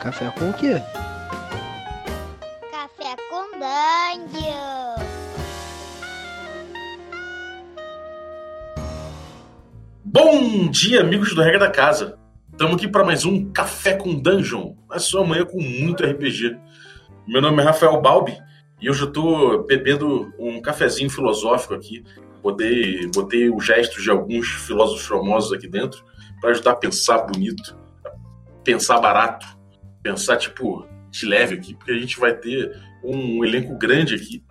Café com o quê? Café com Dungeon. Bom dia, amigos do Regra da Casa. Estamos aqui para mais um Café com Dungeon, a sua manhã com muito RPG. Meu nome é Rafael Balbi e hoje eu estou bebendo um cafezinho filosófico aqui. Botei, botei os gestos de alguns filósofos famosos aqui dentro para ajudar a pensar bonito, a pensar barato, pensar tipo de leve aqui, porque a gente vai ter um elenco grande aqui.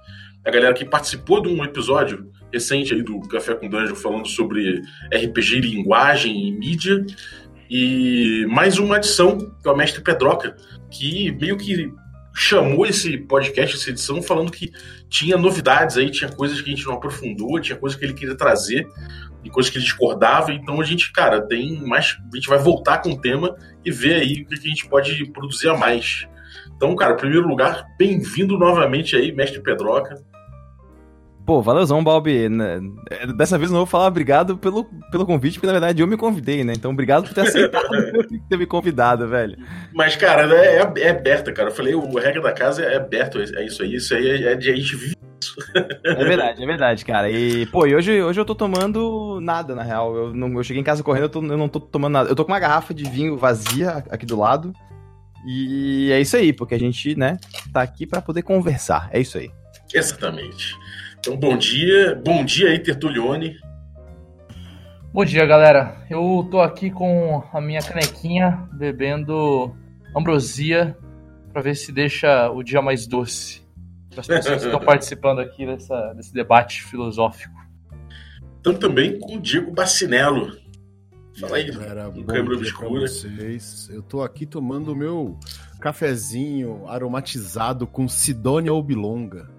A galera que participou de um episódio recente aí do Café com Dungeon falando sobre RPG, linguagem e mídia. E mais uma adição, que é o Mestre Pedroca, que meio que chamou esse podcast, essa edição, falando que tinha novidades aí, tinha coisas que a gente não aprofundou, tinha coisas que ele queria trazer e coisas que ele discordava. Então a gente, cara, tem mais. A gente vai voltar com o tema e ver aí o que a gente pode produzir a mais. Então, cara, em primeiro lugar, bem-vindo novamente aí, Mestre Pedroca. Pô, valeuzão, Balbi. Né, Dessa vez não vou falar obrigado pelo, pelo convite, porque na verdade eu me convidei, né? Então obrigado por ter aceitado ter me convidado, velho. Mas, cara, é, é, é aberta, cara. Eu falei, o regra da casa é aberto, é isso aí. Isso aí é de a gente vive isso. É verdade, é verdade, cara. E, pô, e hoje, hoje eu tô tomando nada, na real. Eu, não, eu cheguei em casa correndo, eu, tô- eu não tô tomando nada. Eu tô com uma garrafa de vinho vazia aqui do lado. E é isso aí, porque a gente, né, tá aqui pra poder conversar. É isso aí. Exatamente. Então, bom dia. Bom dia aí, Tertulione. Bom dia, galera. Eu tô aqui com a minha canequinha bebendo ambrosia pra ver se deixa o dia mais doce. Para as pessoas que estão participando aqui dessa, desse debate filosófico. Estamos também com o Diego Bacinello. Fala aí, galera. Bom câmera obscura. vocês. Eu tô aqui tomando o meu cafezinho aromatizado com Sidônia Oblonga.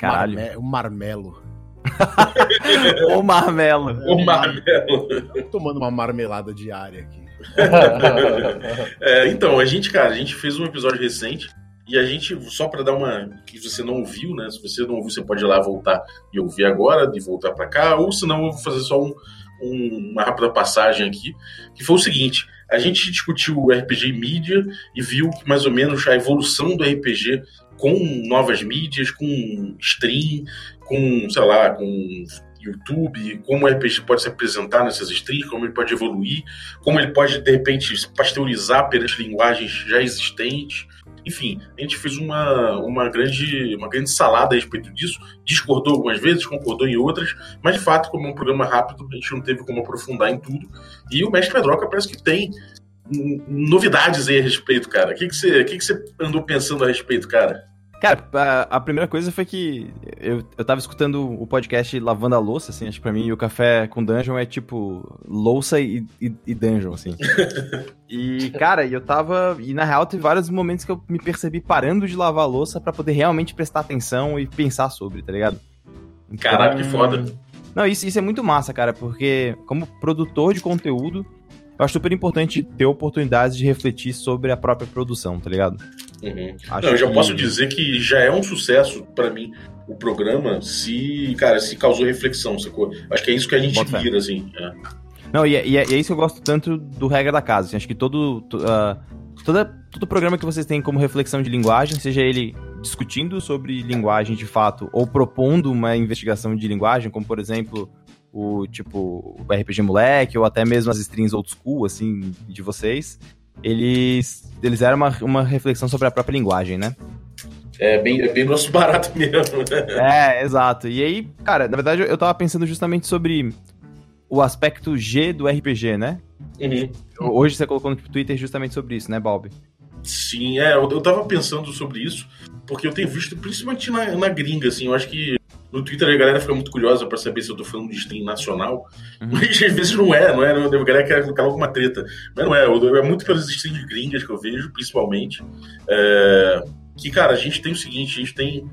Caralho. Marme- o marmelo. Ô, Marmelo. O Marmelo. Tô tomando uma marmelada diária aqui. É, então, a gente, cara, a gente fez um episódio recente e a gente, só pra dar uma. que você não ouviu, né? Se você não ouviu, você pode ir lá voltar e ouvir agora, e voltar pra cá, ou senão eu vou fazer só um- um- uma rápida passagem aqui, que foi o seguinte. A gente discutiu o RPG mídia e viu que mais ou menos a evolução do RPG com novas mídias, com stream, com, sei lá, com YouTube, como o RPG pode se apresentar nessas streams, como ele pode evoluir, como ele pode, de repente, se pasteurizar perante linguagens já existentes. Enfim, a gente fez uma, uma, grande, uma grande salada a respeito disso, discordou algumas vezes, concordou em outras, mas de fato, como é um programa rápido, a gente não teve como aprofundar em tudo. E o Mestre Pedroca parece que tem novidades aí a respeito, cara. O que, que, você, o que, que você andou pensando a respeito, cara? Cara, a, a primeira coisa foi que eu, eu tava escutando o podcast lavando a louça, assim, acho que pra mim o café com dungeon é tipo louça e, e, e dungeon, assim. e, cara, eu tava. E na real teve vários momentos que eu me percebi parando de lavar a louça pra poder realmente prestar atenção e pensar sobre, tá ligado? Então- Caraca, que foda. Não, isso, isso é muito massa, cara, porque como produtor de conteúdo, eu acho super importante ter oportunidades de refletir sobre a própria produção, tá ligado? Uhum. Acho Não, eu já que- posso dizer que já é um sucesso pra mim o programa se, cara, se causou reflexão, sacou? Acho que é isso que a gente Bota vira, assim. é. Não, e é, e é- e é isso que eu gosto tanto do Regra da Casa. assim, acho que todo, to- ah, toda, todo programa que vocês têm como reflexão de linguagem, seja ele discutindo sobre linguagem de fato ou propondo uma investigação de linguagem, como por exemplo o tipo o RPG Moleque ou até mesmo as streams old school, assim, de vocês, eles, eles eram uma, uma reflexão sobre a própria linguagem, né? É bem, é bem nosso barato mesmo. É, exato. E aí, cara, na verdade eu tava pensando justamente sobre o aspecto G do RPG, né? Uhum. Hoje você colocou no Twitter justamente sobre isso, né, Balbi? Sim, é, eu, eu tava pensando sobre isso, porque eu tenho visto, principalmente na, na gringa, assim, eu acho que no Twitter a galera fica muito curiosa pra saber se eu tô falando de stream nacional, Uhum. mas às vezes não é, não é, não, a galera quer colocar alguma treta, mas não é, é muito pelas streams gringas que eu vejo, principalmente, é, que, cara, a gente tem o seguinte, a gente tem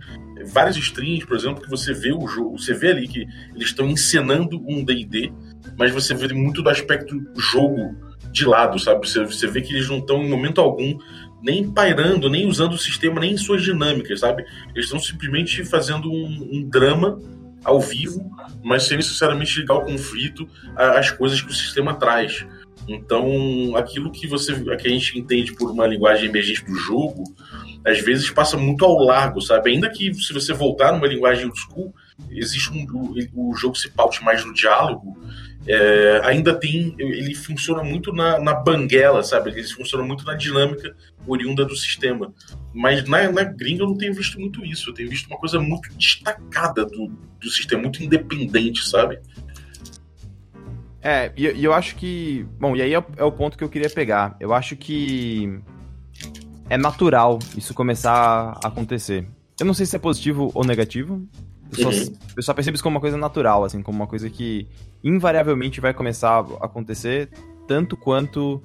vários streams, por exemplo, que você vê o jogo, você vê ali que eles estão encenando um D&D, mas você vê muito do aspecto jogo de lado, sabe? Você, você vê que eles não estão em momento algum nem pairando, nem usando o sistema, nem em suas dinâmicas, sabe? Eles estão simplesmente fazendo um, um drama ao vivo, mas sem necessariamente ligar o conflito às coisas que o sistema traz. Então, aquilo que você que a gente entende por uma linguagem emergente do jogo, às vezes passa muito ao largo, sabe? Ainda que se você voltar numa linguagem old school, existe um, o, o jogo se paute mais no diálogo, é, ainda tem. Ele funciona muito na, na banguela, sabe? Ele funciona muito na dinâmica oriunda do sistema. Mas na, na gringa eu não tenho visto muito isso. Eu tenho visto uma coisa muito destacada do, do sistema, muito independente, sabe? É, e, eu acho que. Bom, e aí é, é o ponto que eu queria pegar. Eu acho que é natural isso começar a acontecer. Eu não sei se é positivo ou negativo. Eu só, uhum. eu só percebo isso como uma coisa natural, assim, como uma coisa que invariavelmente vai começar a acontecer, tanto quanto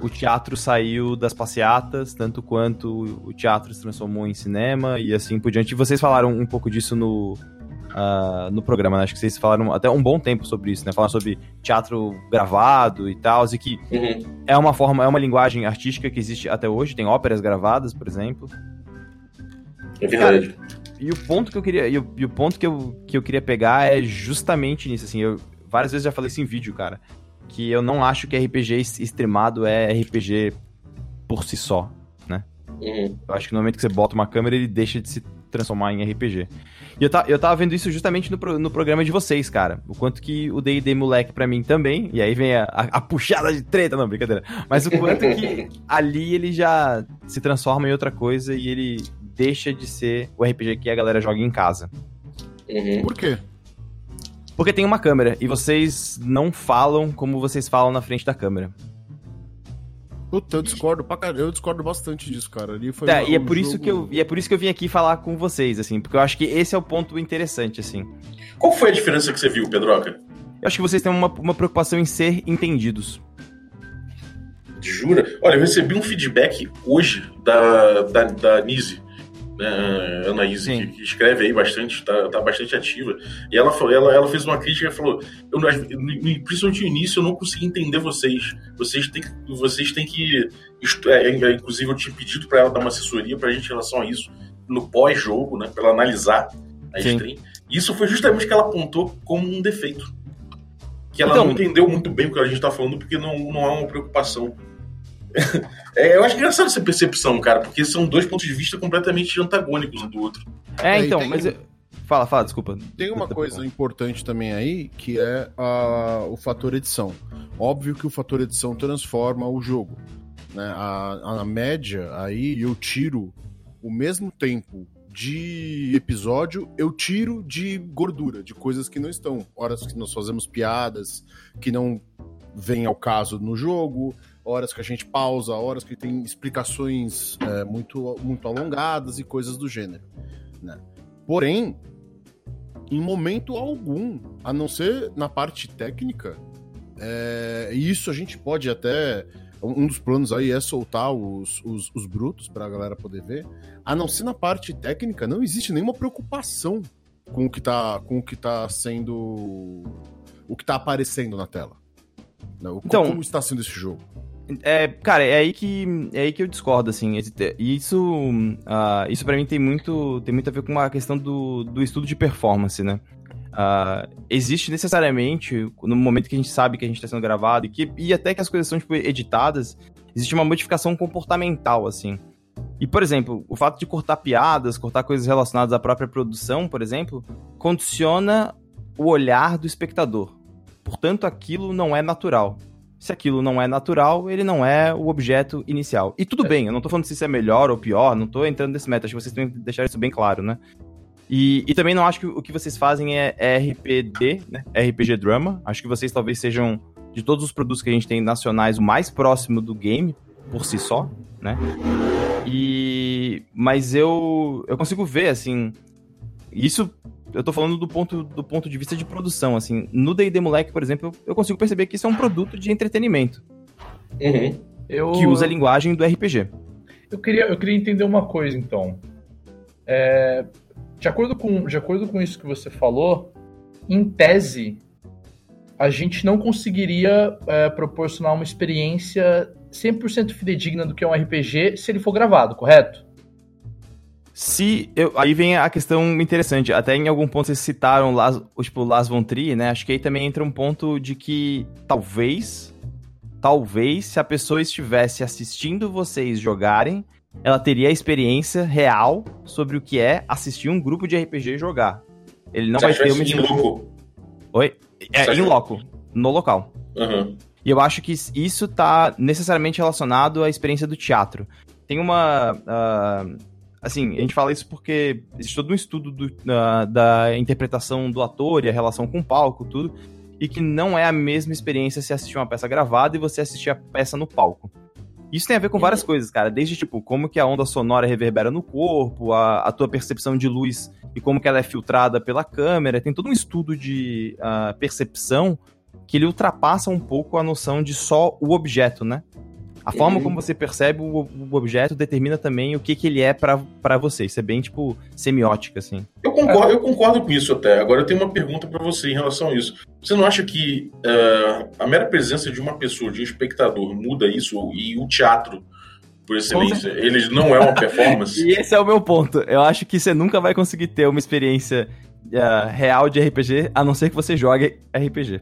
o teatro saiu das passeatas, tanto quanto o teatro se transformou em cinema e assim por diante. E vocês falaram um pouco disso no, uh, no programa, né? Acho que vocês falaram até um bom tempo sobre isso, né? Falaram sobre teatro gravado e tal, e que uhum. é uma forma, é uma linguagem artística que existe até hoje, tem óperas gravadas, por exemplo. É verdade. Cara, e o ponto que eu queria, e o, e o, ponto que eu, que eu queria pegar é justamente nisso, assim, eu várias vezes já falei isso em vídeo, cara, que eu não acho que RPG streamado é RPG por si só, né? Uhum. Eu acho que no momento que você bota uma câmera, ele deixa de se transformar em RPG. E eu, tá, eu tava vendo isso justamente no, no programa de vocês, cara. O quanto que o D&D moleque para mim também, e aí vem a, a, a, puxada de treta, não, brincadeira. Mas o quanto que ali ele já se transforma em outra coisa e ele deixa de ser o RPG que a galera joga em casa. Uhum. Por quê? Porque tem uma câmera e vocês não falam como vocês falam na frente da câmera. Puta, eu discordo pra caramba. Eu discordo bastante disso, cara. Ali foi tá, e é por jogo... isso que eu E é por isso que eu vim aqui falar com vocês, assim, porque eu acho que esse é o ponto interessante, assim. Qual foi a diferença que você viu, Pedroca? Eu acho que vocês têm uma, uma preocupação em ser entendidos. Jura? Olha, eu recebi um feedback hoje da, da, da Nise né, Anaíse, que, que, escreve aí bastante, tá, tá bastante ativa. E ela, ela, ela fez uma crítica e falou: eu, principalmente no início, eu não consegui entender vocês. Vocês têm, vocês têm que. É, é, inclusive, eu tinha pedido para ela dar uma assessoria pra gente em relação a isso no pós-jogo, né? Pra ela analisar a Sim. stream. Isso foi justamente o que ela apontou como um defeito. Que ela então, não entendeu muito bem o que a gente tá falando, porque não, não há uma preocupação é, eu acho engraçado essa percepção, cara, porque são dois pontos de vista completamente antagônicos um do outro. É, então, tem... mas. Eu... Fala, fala, desculpa. Tem uma coisa importante também aí, que é a, o fator edição. Óbvio que o fator edição transforma o jogo. Né? A, a média, aí eu tiro o mesmo tempo de episódio, eu tiro de gordura, de coisas que não estão. Horas que nós fazemos piadas que não vêm ao caso no jogo, horas que a gente pausa, horas que tem explicações é, muito, muito alongadas e coisas do gênero. Né? Porém, em momento algum, a não ser na parte técnica, é, isso a gente pode até. Um dos planos aí é soltar os, os, os brutos para a galera poder ver. A não ser na parte técnica, não existe nenhuma preocupação com o que está com o que tá sendo. o que está aparecendo na tela. Né? Então, como está sendo esse jogo? É, cara, é aí que é aí que eu discordo, assim. Isso, uh, isso para mim tem muito, tem muito a ver com a questão do, do estudo de performance, né? Uh, existe necessariamente, no momento que a gente sabe que a gente está sendo gravado e, que, e até que as coisas são tipo, editadas, existe uma modificação comportamental, assim. E, por exemplo, o fato de cortar piadas, cortar coisas relacionadas à própria produção, por exemplo, condiciona o olhar do espectador. Portanto, aquilo não é natural. Se aquilo não é natural, ele não é o objeto inicial. E tudo é. bem, eu não tô falando se isso é melhor ou pior, não tô entrando nesse método, acho que vocês têm que deixar isso bem claro, né? E, e também não acho que o que vocês fazem é, é RPD, né? RPG Drama. Acho que vocês talvez sejam, de todos os produtos que a gente tem nacionais, o mais próximo do game, por si só, né? E... Mas eu, eu consigo ver, assim... Isso eu tô falando do ponto, do ponto de vista de produção, assim. No D&D Moleque, por exemplo, eu consigo perceber que isso é um produto de entretenimento. Uhum. Eu... Que usa a linguagem do RPG. Eu queria, eu queria entender uma coisa, então. É, de, acordo com, de acordo com isso que você falou, em tese, a gente não conseguiria é, proporcionar uma experiência 100% fidedigna do que é um RPG se ele for gravado, correto? Se eu, aí vem a questão interessante, até em algum ponto vocês citaram Las, tipo Las Von Trier, né? Acho que aí também entra um ponto de que talvez talvez se a pessoa estivesse assistindo vocês jogarem, ela teria a experiência real sobre o que é assistir um grupo de RPG jogar. Ele não Você vai ter uma em louco? Oi? É, em loco, no local. Aham. E eu acho que isso tá necessariamente relacionado à experiência do teatro. Tem uma. ah, assim, a gente fala isso porque existe todo um estudo do- da- da interpretação do ator e a relação com o palco, tudo. E que não é a mesma experiência se assistir uma peça gravada e você assistir a peça no palco. Isso tem a ver com várias coisas, cara. Desde, tipo, como que a onda sonora reverbera no corpo, a, a tua percepção de luz e como que ela é filtrada pela câmera. Tem todo um estudo de ah, percepção que ele ultrapassa um pouco a noção de só o objeto, né? A forma Uhum. como você percebe o, o objeto determina também o que, que ele é pra pra você. Isso é bem, tipo, semiótica, assim. Eu concordo, eu concordo com isso até. Agora eu tenho uma pergunta pra você em relação a isso. Você não acha que eh, a mera presença de uma pessoa, de um espectador, muda isso? E o teatro, por excelência, ele não é uma performance? E esse é o meu ponto. Eu acho que você nunca vai conseguir ter uma experiência ah, real de RPG, a não ser que você jogue RPG.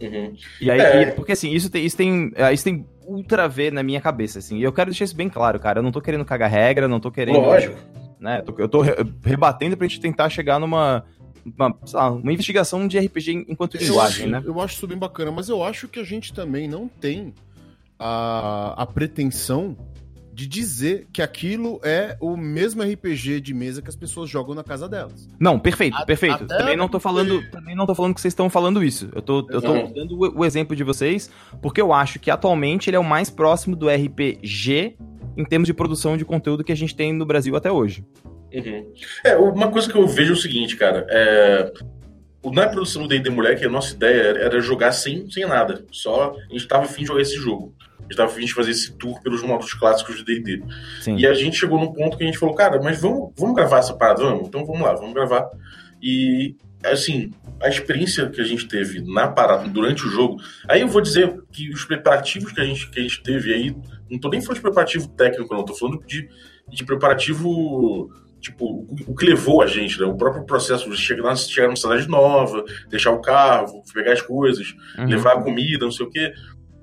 Uhum. E aí, É. e- porque assim, isso tem, isso tem, ah, isso tem ultra ver na minha cabeça, assim. E eu quero deixar isso bem claro, cara. Eu não tô querendo cagar regra, não tô querendo. Lógico. Né? Eu tô- rebatendo pra gente tentar chegar numa. Uma, sei lá, uma investigação de RPG enquanto linguagem, né? eu acho isso bem bacana, mas eu acho que a gente também não tem a, a pretensão de dizer que aquilo é o mesmo RPG de mesa que as pessoas jogam na casa delas. Não, perfeito, A- perfeito. até Também não tô falando, também não tô falando que vocês estão falando isso. Eu tô, eu tô dando o, o exemplo de vocês, porque eu acho que atualmente ele é o mais próximo do RPG em termos de produção de conteúdo que a gente tem no Brasil até hoje. Uhum. É, uma coisa que eu vejo é o seguinte, cara. É... Na produção do D&D Moleque, a nossa ideia era jogar sem, sem nada. Só a gente tava afim de jogar esse jogo. A gente tava afim de fazer esse tour pelos modos clássicos de D&D. E a gente chegou num ponto que a gente falou, cara, mas vamos, vamos gravar essa parada? Vamos? Então vamos lá, vamos gravar. E, assim, a experiência que a gente teve na parada, durante o jogo, aí eu vou dizer que os preparativos que a gente, que a gente teve aí, não tô nem falando de preparativo técnico, não, tô falando de, de preparativo, tipo, o, que levou a gente, né? O próprio processo de chegar, chegar numa cidade nova, deixar o carro, pegar as coisas, Uhum. levar a comida, não sei o quê.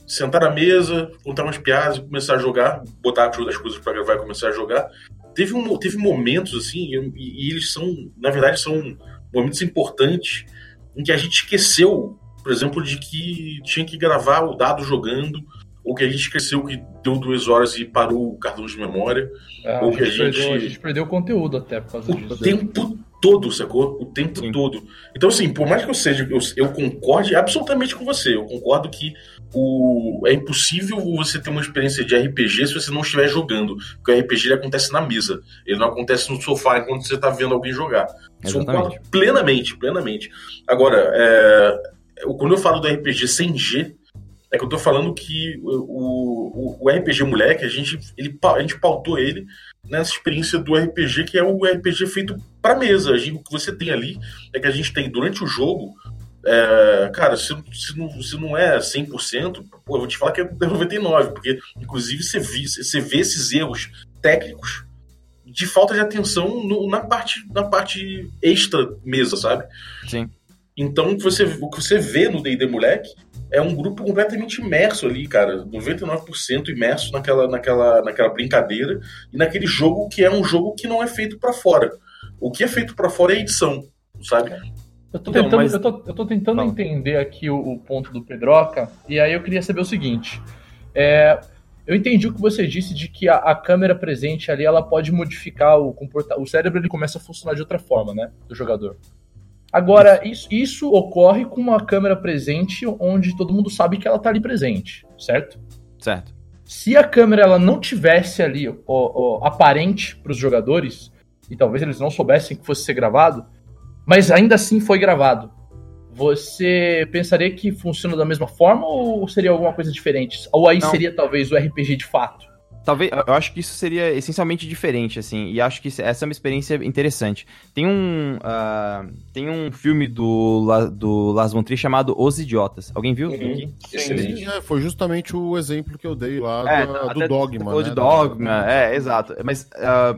Sentar na mesa, contar umas piadas e começar a jogar, botar as coisas pra gravar e começar a jogar. Teve, um, teve momentos, assim, e, e eles são, na verdade, são momentos importantes em que a gente esqueceu, por exemplo, de que tinha que gravar o dado jogando, ou que a gente esqueceu que deu duas horas e parou o cartão de memória. É, Ou que a gente perdeu, a gente perdeu o conteúdo até por causa O disso. tempo todo, sacou? O tempo Sim. todo. Então, assim, por mais que eu seja, eu, eu concorde absolutamente com você. Eu concordo que o, é impossível você ter uma experiência de RPG se você não estiver jogando. Porque o RPG acontece na mesa. Ele não acontece no sofá enquanto você está vendo alguém jogar. Isso concordo plenamente, plenamente. Agora, é, quando eu falo do RPG sem G, é que eu tô falando que o, o, o RPG moleque, a gente, ele, a gente pautou ele nessa experiência do RPG, que é o RPG feito pra mesa. Gente- o que você tem ali é que a gente tem durante o jogo. é, cara, se, se, não, se não é 100%, pô, eu vou te falar que é 99%, porque inclusive você, vi, você vê esses erros técnicos de falta de atenção no- na, parte, na parte extra mesa, sabe? Sim. Então, o que você, o que você vê no D&D Moleque é um grupo completamente imerso ali, cara. 99% imerso naquela, naquela, naquela brincadeira e naquele jogo que é um jogo que não é feito pra fora. O que é feito pra fora é edição, sabe? Eu tô Então, tentando, mas- eu tô, eu tô tentando entender aqui o, o ponto do Pedroca, e aí eu queria saber o seguinte. É, eu entendi o que você disse de que a, a câmera presente ali ela pode modificar o comportamento. O cérebro ele começa a funcionar de outra forma, né? Do jogador. Agora, isso, isso ocorre com uma câmera presente onde todo mundo sabe que ela tá ali presente, certo? Certo. Se a câmera ela não tivesse ali ó, ó, aparente para os jogadores, e talvez eles não soubessem que fosse ser gravado, mas ainda assim foi gravado, você pensaria que funciona da mesma forma ou seria alguma coisa diferente? Ou aí Não. seria talvez o RPG de fato? Talvez, eu acho que isso seria essencialmente diferente, assim, e acho que essa é uma experiência interessante. Tem um, ah, tem um filme do, La- do Lars von Trier chamado Os Idiotas. Alguém viu? Uhum. aqui? Excelente. É, foi justamente o exemplo que eu dei lá É, da- até do Dogma. Falou né? Dogma, é, exato. Mas ah,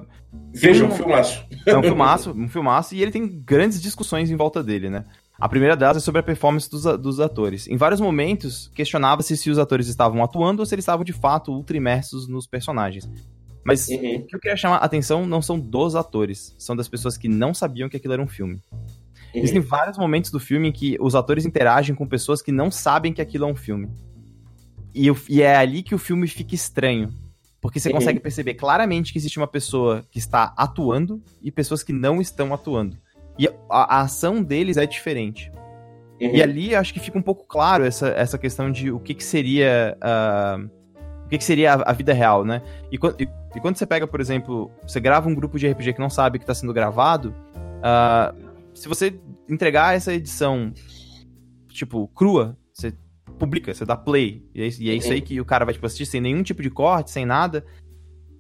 Veja um um- filmaço. é um filmaço, um filmaço, e ele tem grandes discussões em volta dele, né? A primeira delas é sobre a performance dos, dos atores. Em vários momentos, questionava-se se os atores estavam atuando ou se eles estavam de fato ultra imersos nos personagens. Mas Uhum. o que eu queria chamar a atenção não são dos atores, são das pessoas que não sabiam que aquilo era um filme. Existem vários momentos do filme em que os atores interagem com pessoas que não sabem que aquilo é um filme. E, e é ali que o filme fica estranho. Porque você Uhum. consegue perceber claramente que existe uma pessoa que está atuando e pessoas que não estão atuando. E a, a ação deles é diferente. Uhum. E ali acho que fica um pouco claro essa, essa questão de o que, que seria. ah, o que, que seria a, a vida real, né? E, e- e quando você pega, por exemplo, você grava um grupo de RPG que não sabe que está sendo gravado, ah, se você entregar essa edição, tipo, crua, você publica, você dá play, e é, isso- e é isso aí que o cara vai tipo, assistir sem nenhum tipo de corte, sem nada.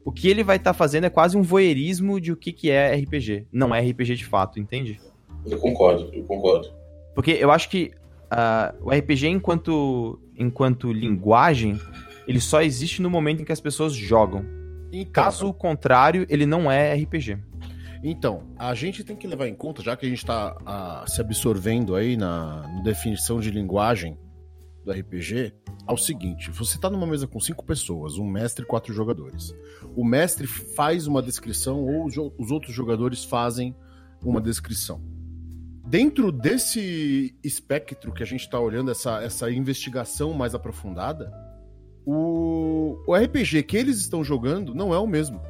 O que ele vai estar fazendo é quase um voyeurismo de o que, que é RPG. Não é RPG de fato, entende? Eu concordo, eu concordo. Porque eu acho que ah, o RPG, enquanto, enquanto linguagem, ele só existe no momento em que as pessoas jogam. Então, Caso contrário, ele não é RPG. Então, a gente tem que levar em conta, já que a gente está se absorvendo aí na, na definição de linguagem do RPG, ao seguinte: você está numa mesa com cinco pessoas, um mestre e quatro jogadores. O mestre faz uma descrição ou os, outros jogadores fazem uma descrição. Dentro desse espectro que a gente está olhando, essa, essa investigação mais aprofundada, o, o RPG que eles estão jogando não é o mesmo.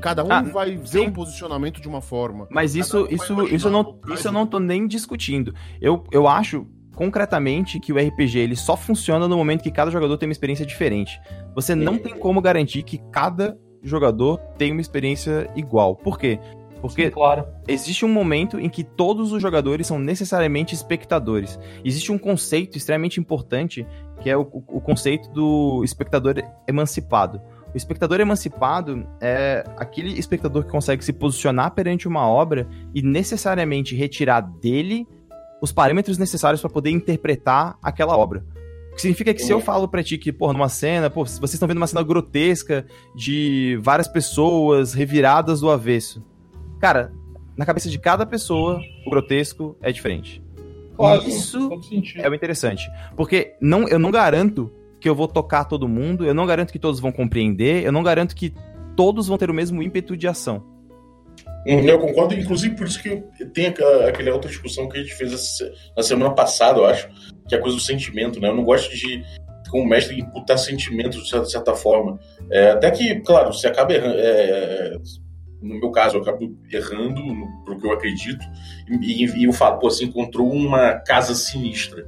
Cada um Ah, vai ver sim. um posicionamento de uma forma. Mas isso, um isso, isso, eu não, isso eu não tô nem discutindo. Eu, eu acho concretamente que o RPG ele só funciona no momento que cada jogador tem uma experiência diferente. Você não tem como garantir que cada jogador tem uma experiência igual. Por quê? Porque Claro. existe um momento em que todos os jogadores são necessariamente espectadores. Existe um conceito extremamente importante que é o- o conceito do espectador emancipado. O espectador emancipado é aquele espectador que consegue se posicionar perante uma obra e necessariamente retirar dele os parâmetros necessários para poder interpretar aquela obra. O que significa que se eu falo pra ti que, porra, numa cena, pô, vocês estão vendo uma cena grotesca de várias pessoas reviradas do avesso. Cara, na cabeça de cada pessoa, o grotesco é diferente. Claro. Isso é o interessante. Porque não, eu não garanto que eu vou tocar todo mundo, eu não garanto que todos vão compreender, eu não garanto que todos vão ter o mesmo ímpeto de ação. Uhum, Eu concordo, inclusive por isso que tem aquela, outra discussão que a gente fez na semana passada, eu acho, que é a coisa do sentimento, né? Eu não gosto de, como mestre, imputar sentimentos de certa, certa forma. É, até que, claro, você acaba errando. é, no meu caso, eu acabo errando pro que eu acredito, e, e eu falo, pô, você encontrou uma casa sinistra.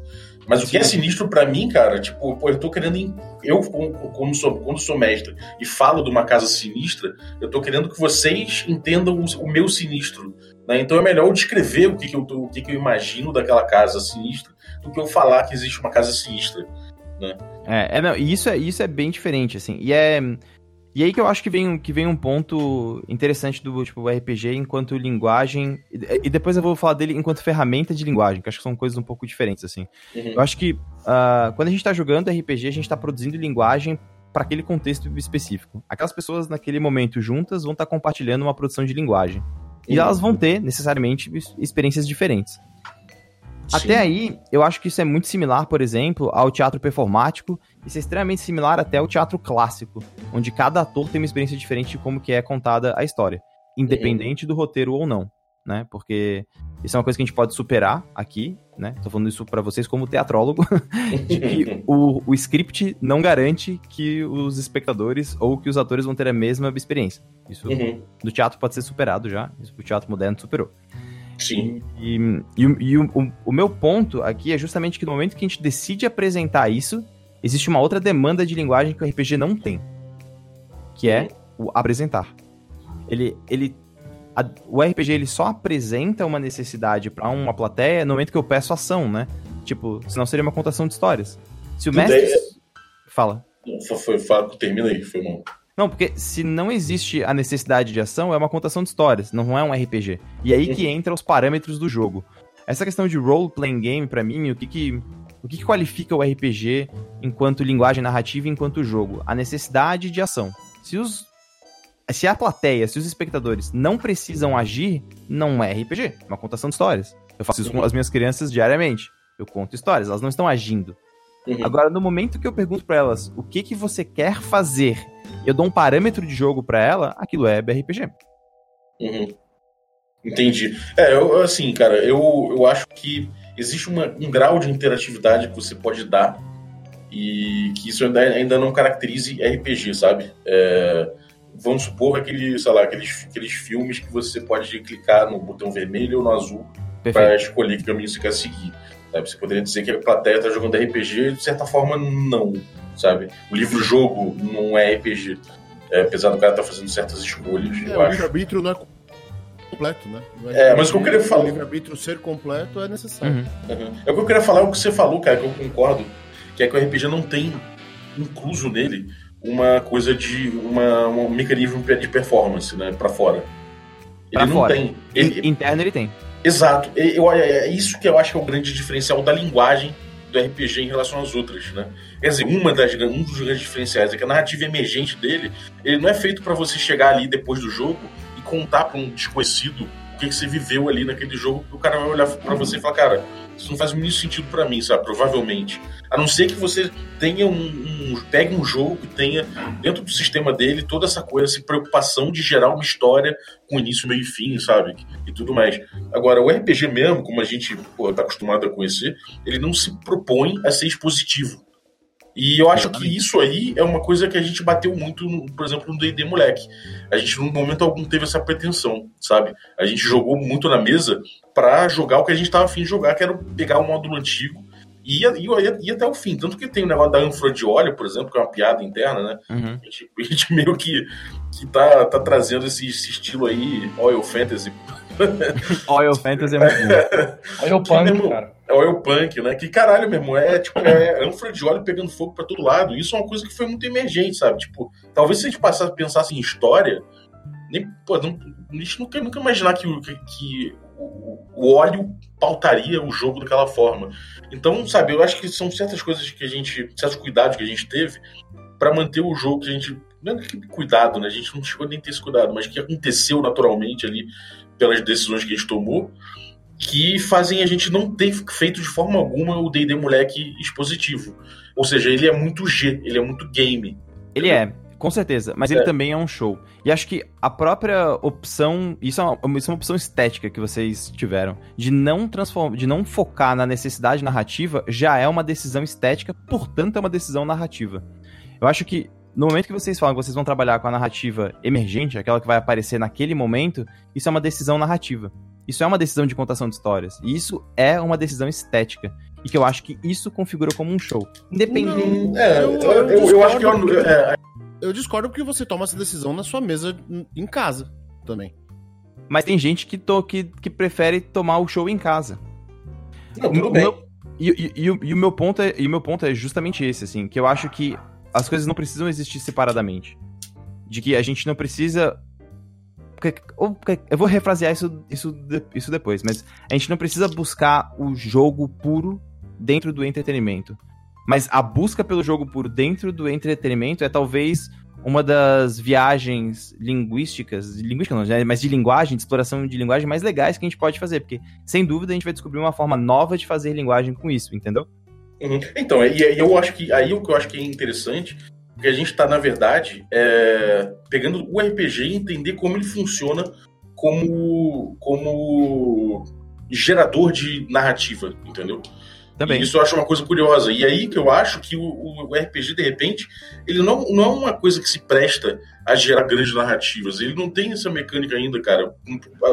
Mas o que é sinistro pra mim, cara, tipo, pô, eu tô querendo. Eu, como, sou, quando sou mestre e falo de uma casa sinistra, eu tô querendo que vocês entendam o, o meu sinistro. né? Então é melhor eu descrever o que, que, eu, tô- o que, que eu imagino daquela casa sinistra do que eu falar que existe uma casa sinistra. É, é não, isso é, isso é bem diferente, assim. E é. E aí que eu acho que vem, um- que vem um ponto interessante do tipo, RPG enquanto linguagem. E, e depois eu vou falar dele enquanto ferramenta de linguagem, que acho que são coisas um pouco diferentes, assim. Uhum. Eu acho que ah, quando a gente tá jogando RPG, a gente tá produzindo linguagem para aquele contexto específico. Aquelas pessoas naquele momento juntas vão estar compartilhando uma produção de linguagem. E Uhum. elas vão ter, necessariamente, es- experiências diferentes. Sim. Até aí, eu acho que isso é muito similar, por exemplo, ao teatro performático. Isso é extremamente similar até ao teatro clássico, onde cada ator tem uma experiência diferente de como que é contada a história, independente do roteiro ou não, né? Porque isso é uma coisa que a gente pode superar aqui, né? Tô falando isso pra vocês como teatrólogo, de que o, o script não garante que os espectadores ou que os atores vão ter a mesma experiência. Isso Uhum. do teatro pode ser superado já, isso o teatro moderno superou. Sim. E, e o- e o, o- o meu ponto aqui é justamente que no momento que a gente decide apresentar isso, existe uma outra demanda de linguagem que o RPG não tem. Que é o apresentar. Ele. ele a- o RPG ele só apresenta uma necessidade pra uma plateia no momento que eu peço ação, né? Tipo, senão seria uma contação de histórias. Se o mestre. Fala. Foi, foi, fala- termina aí, foi mal. Não, porque se não existe a necessidade de ação, é uma contação de histórias, não é um RPG. E aí que entra os parâmetros do jogo. Essa questão de role-playing game, pra mim, o que que, o que que qualifica o RPG enquanto linguagem narrativa e enquanto jogo? A necessidade de ação. Se os se a plateia, se os espectadores não precisam agir, não é RPG, é uma contação de histórias. Eu faço isso com as minhas crianças diariamente. Eu conto histórias, elas não estão agindo. Uhum. Agora, no momento que eu pergunto pra elas o que que você quer fazer, eu dou um parâmetro de jogo pra ela, aquilo é BRPG. Uhum. Entendi. É, eu, assim, cara, eu, eu acho que existe uma- um grau de interatividade que você pode dar e que isso ainda, ainda não caracterize RPG, sabe? É, vamos supor aquele, sei lá, aqueles, aqueles filmes que você pode clicar no botão vermelho ou no azul para escolher que caminho você quer seguir. Sabe? Você poderia dizer que a plateia tá jogando RPG, de certa forma, não, sabe? O livro-jogo não é RPG. É, apesar do cara estar fazendo certas escolhas, É, eu o acho. livre-arbítrio não é completo, né? É, mas o que eu queria falar- O livre-arbítrio ser completo é necessário. Uhum. Uhum. É o que eu queria falar, é o que você falou, cara, que eu concordo, que é que o RPG não tem incluso nele uma coisa de uma, um mecanismo de performance, né, para fora. Ele Pra não fora. tem. Ele- In- Interno ele tem. Exato. Eu, é isso que eu acho que é o grande diferencial da linguagem do RPG em relação às outras, né? Quer dizer, uma das, um dos grandes diferenciais é que a narrativa emergente dele, ele não é feito para você chegar ali depois do jogo e contar para um desconhecido o que, que você viveu ali naquele jogo, que o cara vai olhar para você e falar, cara, isso não faz o mínimo sentido para mim, sabe? Provavelmente. A não ser que você tenha um, um- pegue um jogo que tenha dentro do sistema dele toda essa coisa, essa preocupação de gerar uma história com início, meio e fim, sabe? E tudo mais. Agora, o RPG mesmo, como a gente pô, tá acostumado a conhecer, ele não se propõe a ser expositivo. E eu acho que isso aí é uma coisa que a gente bateu muito, no- por exemplo, no D&D Moleque. A gente, num momento algum, teve essa pretensão, sabe? A gente jogou muito na mesa pra jogar o que a gente tava afim de jogar, que era pegar o módulo antigo e ia, ia, ia até o fim. Tanto que tem o negócio da ânfora de óleo, por exemplo, que é uma piada interna, né? Uhum. A gente, a gente meio que, que tá, tá trazendo esse, esse estilo aí, oil fantasy, Oil Fantasy é muito bom. Olha o punk, cara. Oil punk, né? Que caralho mesmo, é tipo, é ânfora de óleo pegando fogo pra todo lado. Isso é uma coisa que foi muito emergente, sabe? Tipo, talvez se a gente passasse, pensasse em história, nem, pô, não, a gente nunca, nunca imaginar que, o- que, que o, o óleo pautaria o jogo daquela forma. Então, sabe, eu acho que são certas coisas que a gente, certos cuidados que a gente teve pra manter o jogo que a gente. Não é que cuidado, né? A gente não chegou nem a ter esse cuidado, mas que aconteceu naturalmente ali pelas decisões que a gente tomou, que fazem a gente não ter feito de forma alguma o D&D moleque expositivo. Ou seja, ele é muito G, ele é muito game. Ele é, com certeza, mas ele É. também é um show. E acho que a própria opção, isso é, uma, isso é uma opção estética que vocês tiveram, de não transformar, de não focar na necessidade narrativa, já é uma decisão estética, portanto é uma decisão narrativa. Eu acho que no momento que vocês falam que vocês vão trabalhar com a narrativa emergente, aquela que vai aparecer naquele momento, isso é uma decisão narrativa. Isso é uma decisão de contação de histórias. E isso é uma decisão estética. E que eu acho que isso configura como um show. Independente. Não, É, eu- eu, eu eu- eu acho que discordo eu- é, Eu discordo porque você toma essa decisão na sua mesa em casa também. Mas tem gente que, to, que, que prefere tomar o show em casa. não, O tudo meu- bem. E, e- e o- e o meu ponto é, e o meu ponto é justamente esse, assim, que eu acho que as coisas não precisam existir separadamente. De que a gente não precisa. Ou- Eu vou refrasear isso, isso, isso depois, mas a gente não precisa buscar o jogo puro dentro do entretenimento. Mas a busca pelo jogo puro dentro do entretenimento é talvez uma das viagens linguísticas, linguística não, né, mas de linguagem, de exploração de linguagem mais legais que a gente pode fazer, porque sem dúvida a gente vai descobrir uma forma nova de fazer linguagem com isso, entendeu? Uhum. Então, e eu acho que aí o que eu acho que é interessante, que a gente está na verdade é, pegando o RPG e entender como ele funciona como como gerador de narrativa, entendeu? Também. E isso eu acho uma coisa curiosa. E aí que eu acho que o, o- o RPG, de repente, ele não, não é uma coisa que se presta a gerar grandes narrativas. Ele não tem essa mecânica ainda, cara.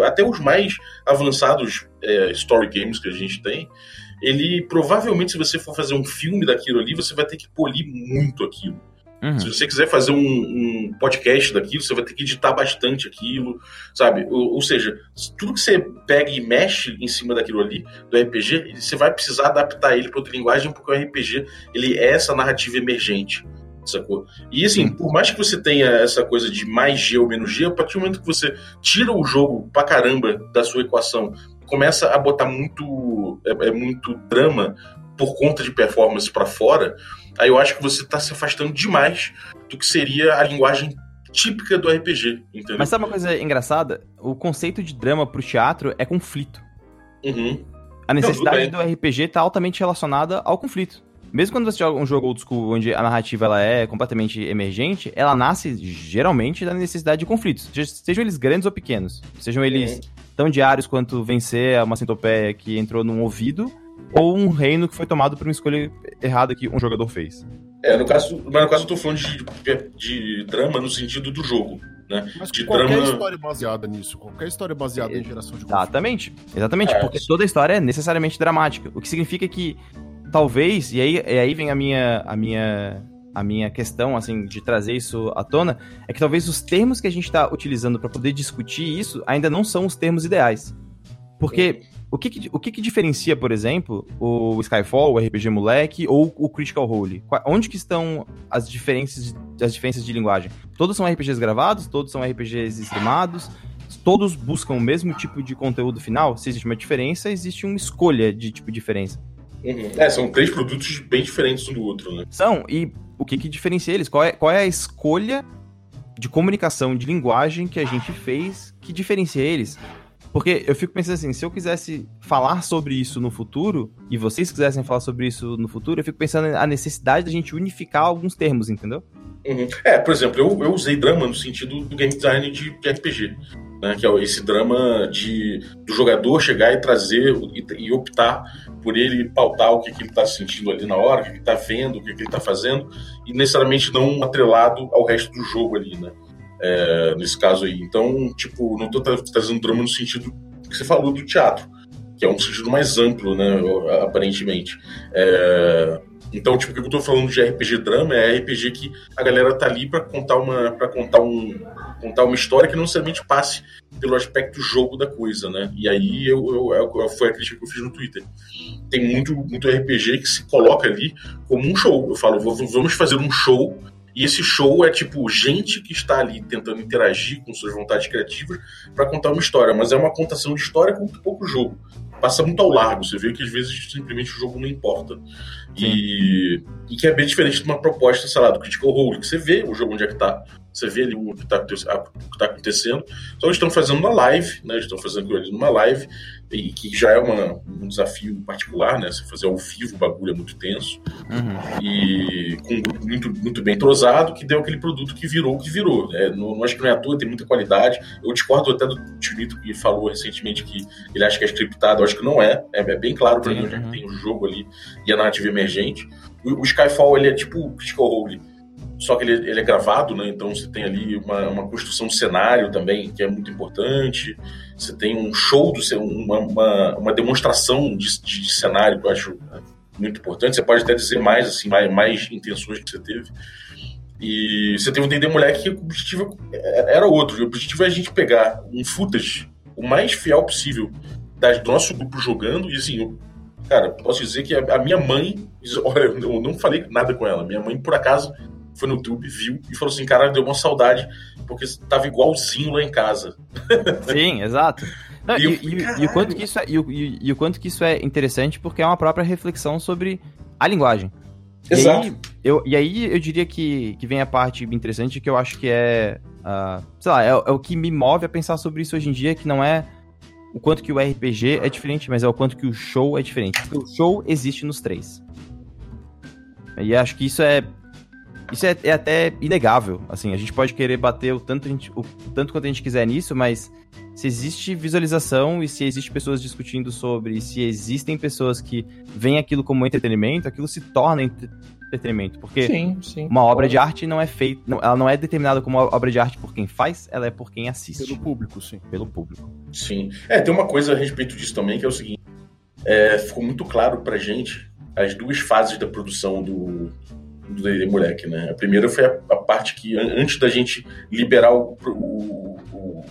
Até os mais avançados é, story games que a gente tem, ele provavelmente, se você for fazer um filme daquilo ali, você vai ter que polir muito aquilo. Uhum. Se você quiser fazer um, um podcast daquilo, você vai ter que editar bastante aquilo, sabe? Ou, ou seja, tudo que você pega e mexe em cima daquilo ali, do RPG, você vai precisar adaptar ele para outra linguagem, porque o RPG ele é essa narrativa emergente, sacou? E assim, Sim. por mais que você tenha essa coisa de mais G ou menos G, a partir do momento que você tira o jogo pra caramba da sua equação, começa a botar muito, é, é muito drama por conta de performance para fora, aí eu acho que você tá se afastando demais do que seria a linguagem típica do RPG, entendeu? Mas sabe uma coisa engraçada? O conceito de drama pro teatro é conflito. Uhum. a necessidade tudo do RPG tá altamente relacionada ao conflito. Mesmo quando você joga um jogo old school onde a narrativa ela é completamente emergente, ela nasce geralmente da necessidade de conflitos. Seja- Sejam eles grandes ou pequenos. Sejam eles Uhum. tão diários quanto vencer uma centopeia que entrou num ouvido, ou um reino que foi tomado por uma escolha errada que um jogador fez. É, no caso, mas no caso eu tô falando de, de drama no sentido do jogo, né? Mas De qualquer drama- história baseada nisso, qualquer história baseada em geração de conflito. Exatamente. Exatamente, É. porque toda história é necessariamente dramática. O que significa que talvez, e aí, e aí vem a minha, a minha a minha questão assim de trazer isso à tona, é que talvez os termos que a gente está utilizando para poder discutir isso ainda não são os termos ideais. Porque o que, que- o que, que diferencia, por exemplo, o Skyfall, o RPG Moleque ou o Critical Role? Onde que estão as diferenças, de- as diferenças de linguagem? Todos são RPGs gravados, todos são RPGs streamados, todos buscam o mesmo tipo de conteúdo final? Se existe uma diferença, existe uma escolha de tipo de diferença. Uhum. É, são três produtos bem diferentes um do outro, né? São, e o que, que diferencia eles? Qual é, qual é a escolha de comunicação, de linguagem que a gente fez que diferencia eles? Porque eu fico pensando assim, se eu quisesse falar sobre isso no futuro, e vocês quisessem falar sobre isso no futuro, eu fico pensando na necessidade da gente unificar alguns termos, entendeu? Uhum. É, por exemplo, eu, eu usei drama no sentido do game design de, de RPG, né? Que é esse drama de do jogador chegar e trazer e, e optar por ele pautar o que, que ele está sentindo ali na hora, o que ele está vendo, o que, que ele está fazendo, e necessariamente não atrelado ao resto do jogo ali, né? É, nesse caso aí. Então, tipo, não tra- trazendo drama no sentido que você falou do teatro, que é um sentido mais amplo, né? Aparentemente. É, então, tipo, o que eu tô falando de RPG drama é RPG que a galera tá ali pra contar uma para contar um contar uma história que não necessariamente passe pelo aspecto jogo da coisa, né? E aí eu, eu, eu- foi a crítica que eu fiz no Twitter. Tem muito muito RPG que se coloca ali como um show. Eu falo, "V- vamos fazer um show e esse show é tipo gente que está ali tentando interagir com suas vontades criativas pra contar uma história, mas é uma contação de história com muito pouco jogo. Passa muito ao largo, você vê que às vezes simplesmente o jogo não importa. E, e que é bem diferente de uma proposta, sei lá, do Critical Role, que você vê o jogo onde é que tá. Você vê ali o que tá, que tá acontecendo. Então eles estão fazendo uma live, né? Eles estão fazendo ali numa live, e que já é uma- um desafio particular, né? Você fazer ao vivo o bagulho é muito tenso. E com um grupo muito, muito bem entrosado, que deu aquele produto que virou o que virou. É, não, não acho que não é à toa, tem muita qualidade. Eu discordo até do Tinito que falou recentemente que ele acha que é scriptado. Eu acho que não é. É, é bem claro Sim, mim onde é que uhum. tem o jogo ali e a narrativa emergente. O, o Skyfall, ele é tipo o Critical Role, só que ele, ele é gravado, né? Então você tem ali uma, uma construção de cenário também, que é muito importante. Você tem um show, do, uma, uma, uma demonstração de, de, cenário que eu acho né, muito importante. Você pode até dizer mais, assim, mais, mais intenções que você teve. E você tem um D&D Moleque que o objetivo era outro. O objetivo é a gente pegar um footage o mais fiel possível do nosso grupo jogando. E assim, eu, cara, posso dizer que a minha mãe... Olha, eu não falei nada com ela. Minha mãe, por acaso, foi no YouTube, viu e falou assim, cara, deu uma saudade porque tava igualzinho lá em casa. Sim, exato. Não, E e, e- e o "Caralho." quanto que isso é, e, o, e- e o quanto que isso é interessante porque é uma própria reflexão sobre a linguagem. E Exato. aí, eu, e aí eu diria que, que vem a parte interessante que eu acho que é, ah, sei lá, é, é o que me move a pensar sobre isso hoje em dia, que não é o quanto que o RPG é diferente, mas é o quanto que o show é diferente. Porque o show existe nos três. E acho que isso é isso é, é até inegável. Assim, a gente pode querer bater o tanto, a gente, o tanto quanto a gente quiser nisso, mas se existe visualização e se existe pessoas discutindo sobre, e se existem pessoas que veem aquilo como entretenimento, aquilo se torna entre- entretenimento. Porque Sim, sim. uma obra de arte não é feita, não- ela não é determinada como uma obra de arte por quem faz, ela é por quem assiste, Pelo pelo, público, sim. público. Sim. É, tem uma coisa a respeito disso também, que é o seguinte. é, ficou muito claro pra gente as duas fases da produção do do D&D Moleque, né? A primeira foi a, a parte que, an- antes da gente liberar o, o, o,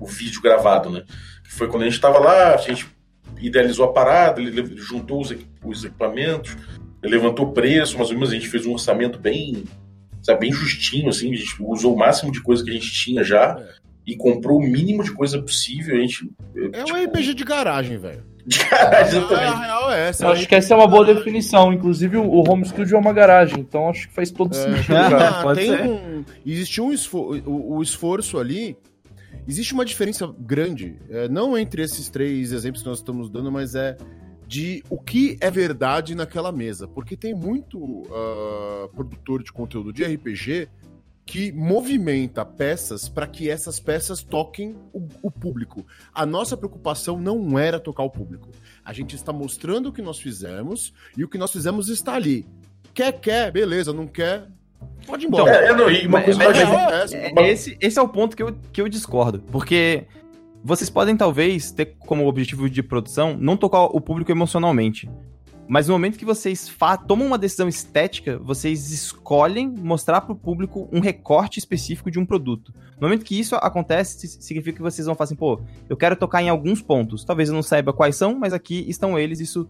o vídeo gravado, né? Que foi quando a gente tava lá, a gente idealizou a parada, ele le- juntou os, os equipamentos, levantou o preço, mais ou menos a gente fez um orçamento bem, sabe, bem justinho, assim, a gente usou o máximo de coisa que a gente tinha já É. e comprou o mínimo de coisa possível, a gente... É tipo, um RPG de garagem, velho. De caralho, A exatamente. real é essa. Eu acho que essa é uma boa definição. Inclusive, o home studio é uma garagem, então acho que faz todo sentido, cara. Ah, Pode tem ser. um, existe um esforço, o, o esforço ali. Existe uma diferença grande, é, não entre esses três exemplos que nós estamos dando, mas é de o que é verdade naquela mesa. Porque tem muito uh, produtor de conteúdo de RPG que movimenta peças para que essas peças toquem o, o, público. A nossa preocupação não era tocar o público. A gente está mostrando o que nós fizemos e o que nós fizemos está ali. Quer, quer, beleza, não quer, pode ir embora. Então, é, não, e uma coisa mas, mas, é, é, esse, esse é o ponto que eu, que eu discordo, porque vocês podem talvez ter como objetivo de produção não tocar o público emocionalmente. Mas no momento que vocês tomam uma decisão estética, vocês escolhem mostrar para o público um recorte específico de um produto. No momento que isso acontece, significa que vocês vão falar assim, pô, eu quero tocar em alguns pontos. Talvez eu não saiba quais são, mas aqui estão eles, isso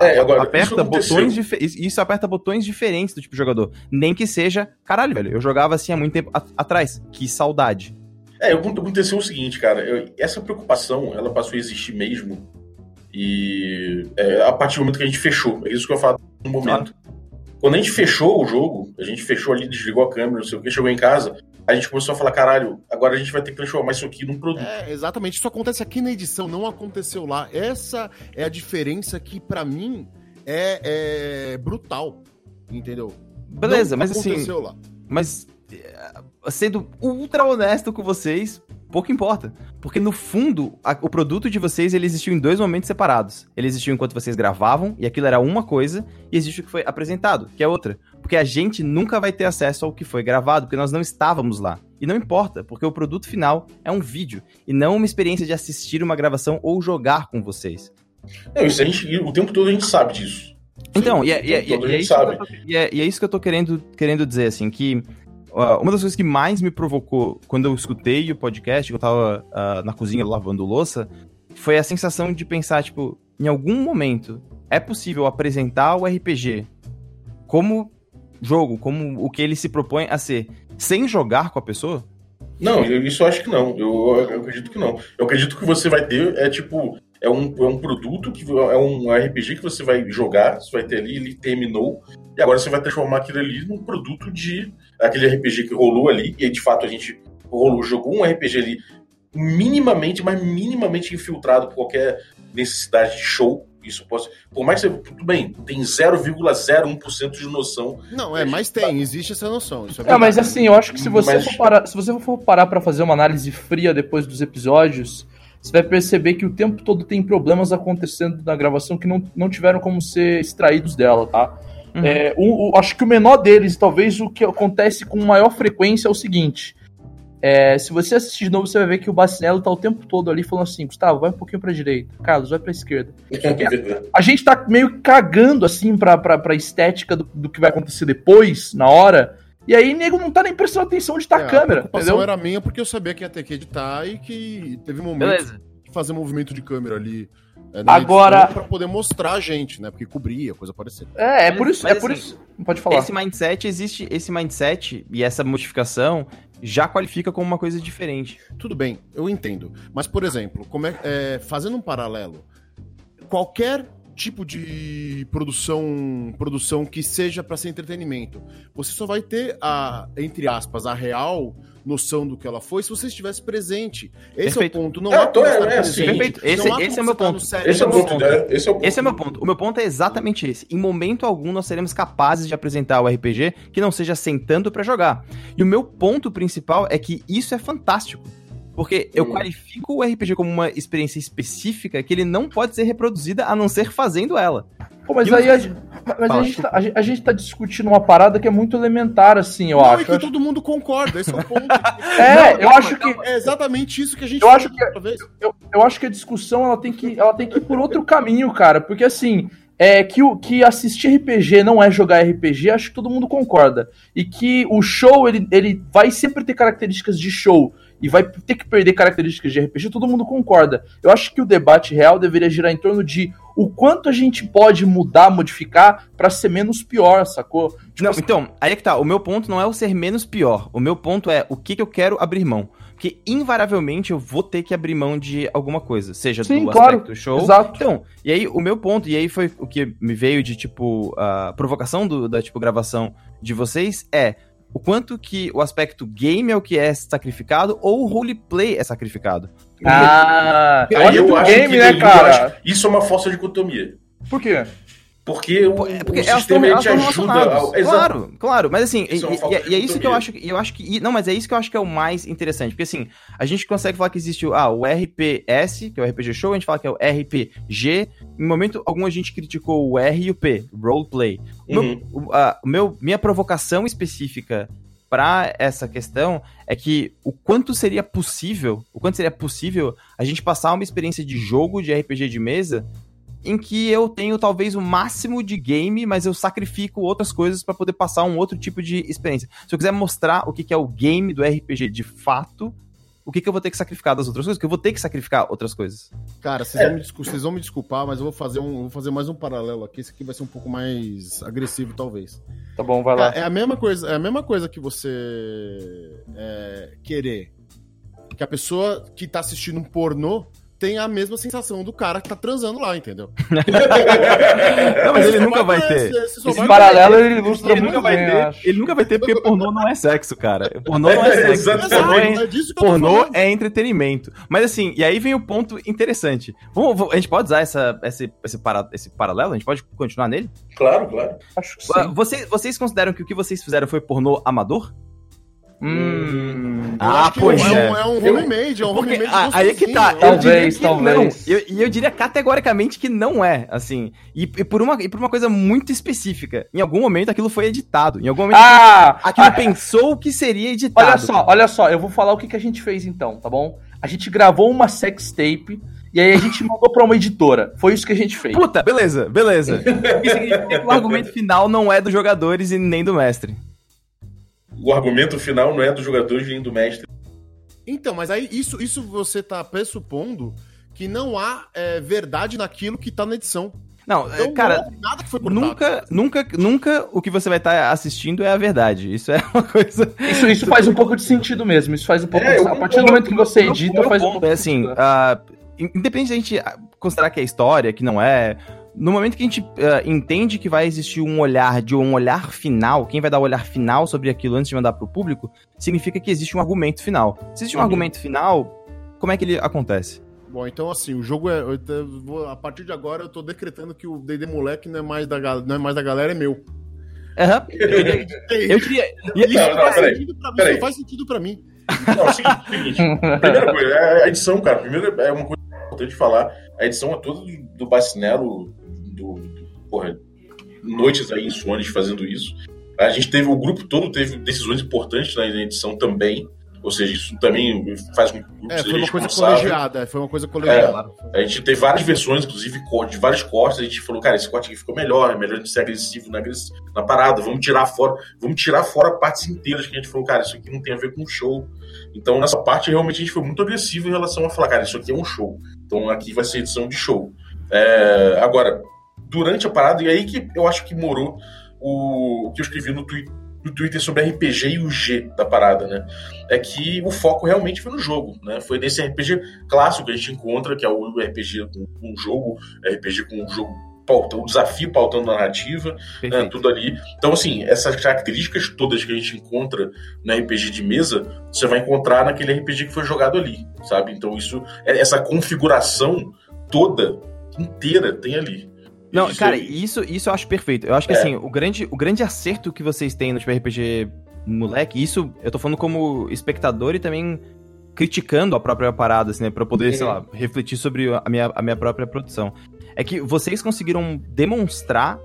é, agora, aperta isso botões isso aperta botões diferentes do tipo de jogador. Nem que seja, caralho, velho, eu jogava assim há muito tempo atrás. Que saudade. É, aconteceu o seguinte, cara, eu, essa preocupação, ela passou a existir mesmo e é, a partir do momento que a gente fechou, é isso que eu falo no momento. Quando a gente fechou o jogo, a gente fechou ali, desligou a câmera, não sei o que, chegou em casa, a gente começou a falar, caralho, agora a gente vai ter que transformar isso aqui num produto. É, exatamente. Isso acontece aqui na edição, não aconteceu lá. Essa é a diferença que, para mim, é, é, brutal. Entendeu? Beleza, não mas assim. Lá. Mas sendo ultra honesto com vocês, pouco importa. Porque no fundo, a, o produto de vocês ele existiu em dois momentos separados. Ele existiu enquanto vocês gravavam, e aquilo era uma coisa, e existe o que foi apresentado, que é outra. Porque a gente nunca vai ter acesso ao que foi gravado, porque nós não estávamos lá. E não importa, porque o produto final é um vídeo, e não uma experiência de assistir uma gravação ou jogar com vocês. Não, isso a gente, o tempo todo a gente sabe disso. Então, e é, é, é, é, é isso que eu tô querendo, querendo dizer, assim, que uma das coisas que mais me provocou quando eu escutei o podcast, eu tava uh, na cozinha lavando louça, foi a sensação de pensar, tipo, em algum momento é possível apresentar o RPG como jogo, como o que ele se propõe a ser, sem jogar com a pessoa? Não, isso eu acho que não. Eu, eu acredito que não. Eu acredito que você vai ter, é tipo, é um, é um produto, que é um RPG que você vai jogar, você vai ter ali, ele terminou, e agora você vai transformar aquilo ali num produto de aquele RPG que rolou ali, e aí de fato a gente rolou, jogou um RPG ali minimamente, mas minimamente infiltrado por qualquer necessidade de show. Isso pode. Por mais que você. Tudo bem, tem 0,01% de noção. Não, é, mas tem, existe essa noção. é, é mas assim, eu acho que se você mas... for parar, se você for parar para fazer uma análise fria depois dos episódios, você vai perceber que o tempo todo tem problemas acontecendo na gravação que não, não tiveram como ser extraídos dela, tá? Uhum. É, o, o, acho que o menor deles, talvez o que acontece com maior frequência é o seguinte. É, se você assistir de novo, você vai ver que o Bacinello tá o tempo todo ali falando assim, Gustavo, vai um pouquinho pra direita, Carlos, vai pra esquerda. a, a gente tá meio cagando, assim, pra, pra, pra estética do, do que vai acontecer depois, na hora, e aí, nego não tá nem prestando atenção de estar tá é, a câmera. A entendeu? era minha porque eu sabia que ia ter que editar e que teve um momento de fazer movimento de câmera ali é, Agora. Para poder mostrar a gente, né? Porque cobria, coisa parecida. É, é por isso. Mas, é por assim, isso. Pode falar. Esse mindset existe. Esse mindset e essa modificação já qualifica como uma coisa diferente. Tudo bem, eu entendo. Mas, por exemplo, como é, é fazendo um paralelo, qualquer tipo de produção produção que seja para ser entretenimento. Você só vai ter a, entre aspas, a real noção do que ela foi se você estivesse presente. Esse Perfeito. é o ponto. Não é, tô, é, é assim. Perfeito. Esse, esse é o meu ponto. Esse é o meu ponto. Esse é o ponto. Esse é meu ponto. O meu ponto é exatamente esse. Em momento algum nós seremos capazes de apresentar o RPG que não seja sentando para jogar. E o meu ponto principal é que isso é fantástico. Porque eu qualifico o RPG como uma experiência específica que ele não pode ser reproduzida a não ser fazendo ela. Pô, mas e aí a, mas a, gente tá, a, gente tá, discutindo uma parada que é muito elementar, assim, eu não, acho. É que eu todo mundo concorda, esse é o ponto. é, não, eu não, acho que. É exatamente isso que a gente eu acho que eu, eu acho que a discussão ela tem que, ela tem que ir por outro caminho, cara. Porque assim, é que, o, que assistir RPG não é jogar RPG, acho que todo mundo concorda. E que o show, ele, ele vai sempre ter características de show e vai ter que perder características de RPG, todo mundo concorda. Eu acho que o debate real deveria girar em torno de o quanto a gente pode mudar, modificar para ser menos pior, sacou? Tipo, não, assim... então, aí é que tá. O meu ponto não é o ser menos pior. O meu ponto é o que, que eu quero abrir mão. Porque invariavelmente eu vou ter que abrir mão de alguma coisa, seja Sim, do claro, aspecto show. Exato. Então, e aí o meu ponto, e aí foi o que me veio de tipo a provocação do, da tipo gravação de vocês é o quanto que o aspecto game é o que é sacrificado ou o roleplay é sacrificado. Ah, Aí olha eu o acho game, que né, cara? acho- isso é uma falsa dicotomia. Por quê? Porque o, É porque o elas sistema tão- te ajuda. Ao. Claro, claro, mas assim, e, Isso é e- e- e é isso que eu acho, que- eu acho que, não, mas é isso que eu acho que é o mais interessante, porque assim, a gente consegue falar que existe o, ah, o RPS, que é o RPG Show, a gente fala que é o RPG, em momento algum a gente criticou o R e o P, Roleplay. O meu- Uhum. o, a- o meu, minha provocação específica pra essa questão é que o quanto seria possível, o quanto seria possível a gente passar uma experiência de jogo de RPG de mesa em que eu tenho talvez o máximo de game, mas eu sacrifico outras coisas pra poder passar um outro tipo de experiência. Se eu quiser mostrar o que que é o game do RPG de fato, o que, que eu vou ter que sacrificar das outras coisas? Porque eu vou ter que sacrificar outras coisas. Cara, vocês, vão me vocês vão me desculpar, mas eu vou fazer, um, vou fazer mais um paralelo aqui. Esse aqui vai ser um pouco mais agressivo, talvez. Tá bom, vai lá. É, é a mesma coisa, é a mesma coisa que você é, querer que a pessoa que tá assistindo um pornô tenha a mesma sensação do cara que tá transando lá, entendeu? Não, mas ele nunca vai ter. Esse paralelo ele ilustra Ele muito nunca vai bem, ter, acho. ele nunca vai ter porque pornô não é sexo, cara. Pornô não é É, sexo. exatamente. Pornô é- É Pornô é entretenimento. Mas assim, e aí vem o ponto interessante. Vamos, vamos- a gente pode usar essa, esse, esse, para, esse paralelo? A gente pode continuar nele? Claro, claro. Acho que sim. Vocês, vocês consideram que o que vocês fizeram foi pornô amador? Hum. Ah, pois é. é. Um, é um homemade, é um homemade ah, aí é que tá. Talvez, talvez. não. E eu, e eu diria categoricamente que não é, assim. E, e por uma, e por uma coisa muito específica. Em algum momento aquilo foi editado. Em algum momento Ah! aquilo ah, pensou que seria editado. Olha só, olha só, eu vou falar o que, que a gente fez então, tá bom? A gente gravou uma sextape e aí a gente mandou pra uma editora. Foi isso que a gente fez. Puta, beleza, beleza. Isso significa que o argumento final não é dos jogadores e nem do mestre. O argumento final não é do jogador nem do mestre. Então, mas aí isso, isso você tá pressupondo que não há é, verdade naquilo que tá na edição. Não, Então, cara, não houve nada que foi cortado. nunca, nunca, nunca o que você vai estar assistindo é a verdade. Isso é uma coisa. Isso, isso faz um pouco de sentido mesmo. Isso faz um pouco É, de A partir do momento que você edita, faz um pouco é assim, in- independente da gente considerar que é história, que não é. No momento que a gente ah, entende que vai existir um olhar de um olhar final, quem vai dar o olhar final sobre aquilo antes de mandar pro público, significa que existe um argumento final. Se existe um Uhum. argumento final, como é que ele acontece? Bom, então assim, o jogo é. eu vou- a partir de agora eu tô decretando que o DD Moleque não é mais da, não é mais da galera, é meu. Aham. Eu diria. e- Isso Não, não, faz peraí, sentido pra mim, peraí. isso faz sentido pra mim. Não, é o seguinte, seguinte. Primeira coisa, é a edição, cara. Primeiro é uma coisa importante falar. A edição é toda do, do Bacinello, do, do. Porra, noites aí insônias fazendo isso. A gente teve, o grupo todo teve decisões importantes na edição também. Ou seja, isso também faz com que o grupo É, seja foi uma coisa responsável. colegiada, é, foi uma coisa colegiada. A gente teve várias versões, inclusive de vários cortes. A gente falou, cara, esse corte aqui ficou melhor, é melhor de ser agressivo na, agressi- na parada. Vamos tirar fora, vamos tirar fora partes inteiras que a gente falou, cara, isso aqui não tem a ver com o show. Então, nessa parte, realmente a gente foi muito agressivo em relação a falar, cara, isso aqui é um show. Então, aqui vai ser edição de show. É, agora, durante a parada, e aí que eu acho que morou o, o que eu escrevi no, twi- no Twitter sobre RPG e o G da parada, né? É que o foco realmente foi no jogo, né? Foi nesse RPG clássico que a gente encontra, que é o RPG com, com o jogo, RPG com o jogo pauta, o desafio pautando a narrativa, né, tudo ali. Então, assim, essas características todas que a gente encontra no RPG de mesa, você vai encontrar naquele RPG que foi jogado ali, sabe? Então, isso, é- essa configuração toda, inteira, tem ali. Não, Isso cara, isso, isso eu acho perfeito. Eu acho que É. assim, o grande, o grande acerto que vocês têm no tipo RPG moleque, isso eu tô falando como espectador e também criticando a própria parada, assim, né? Pra eu poder, sei lá, refletir sobre a minha, a minha própria produção. É que vocês conseguiram demonstrar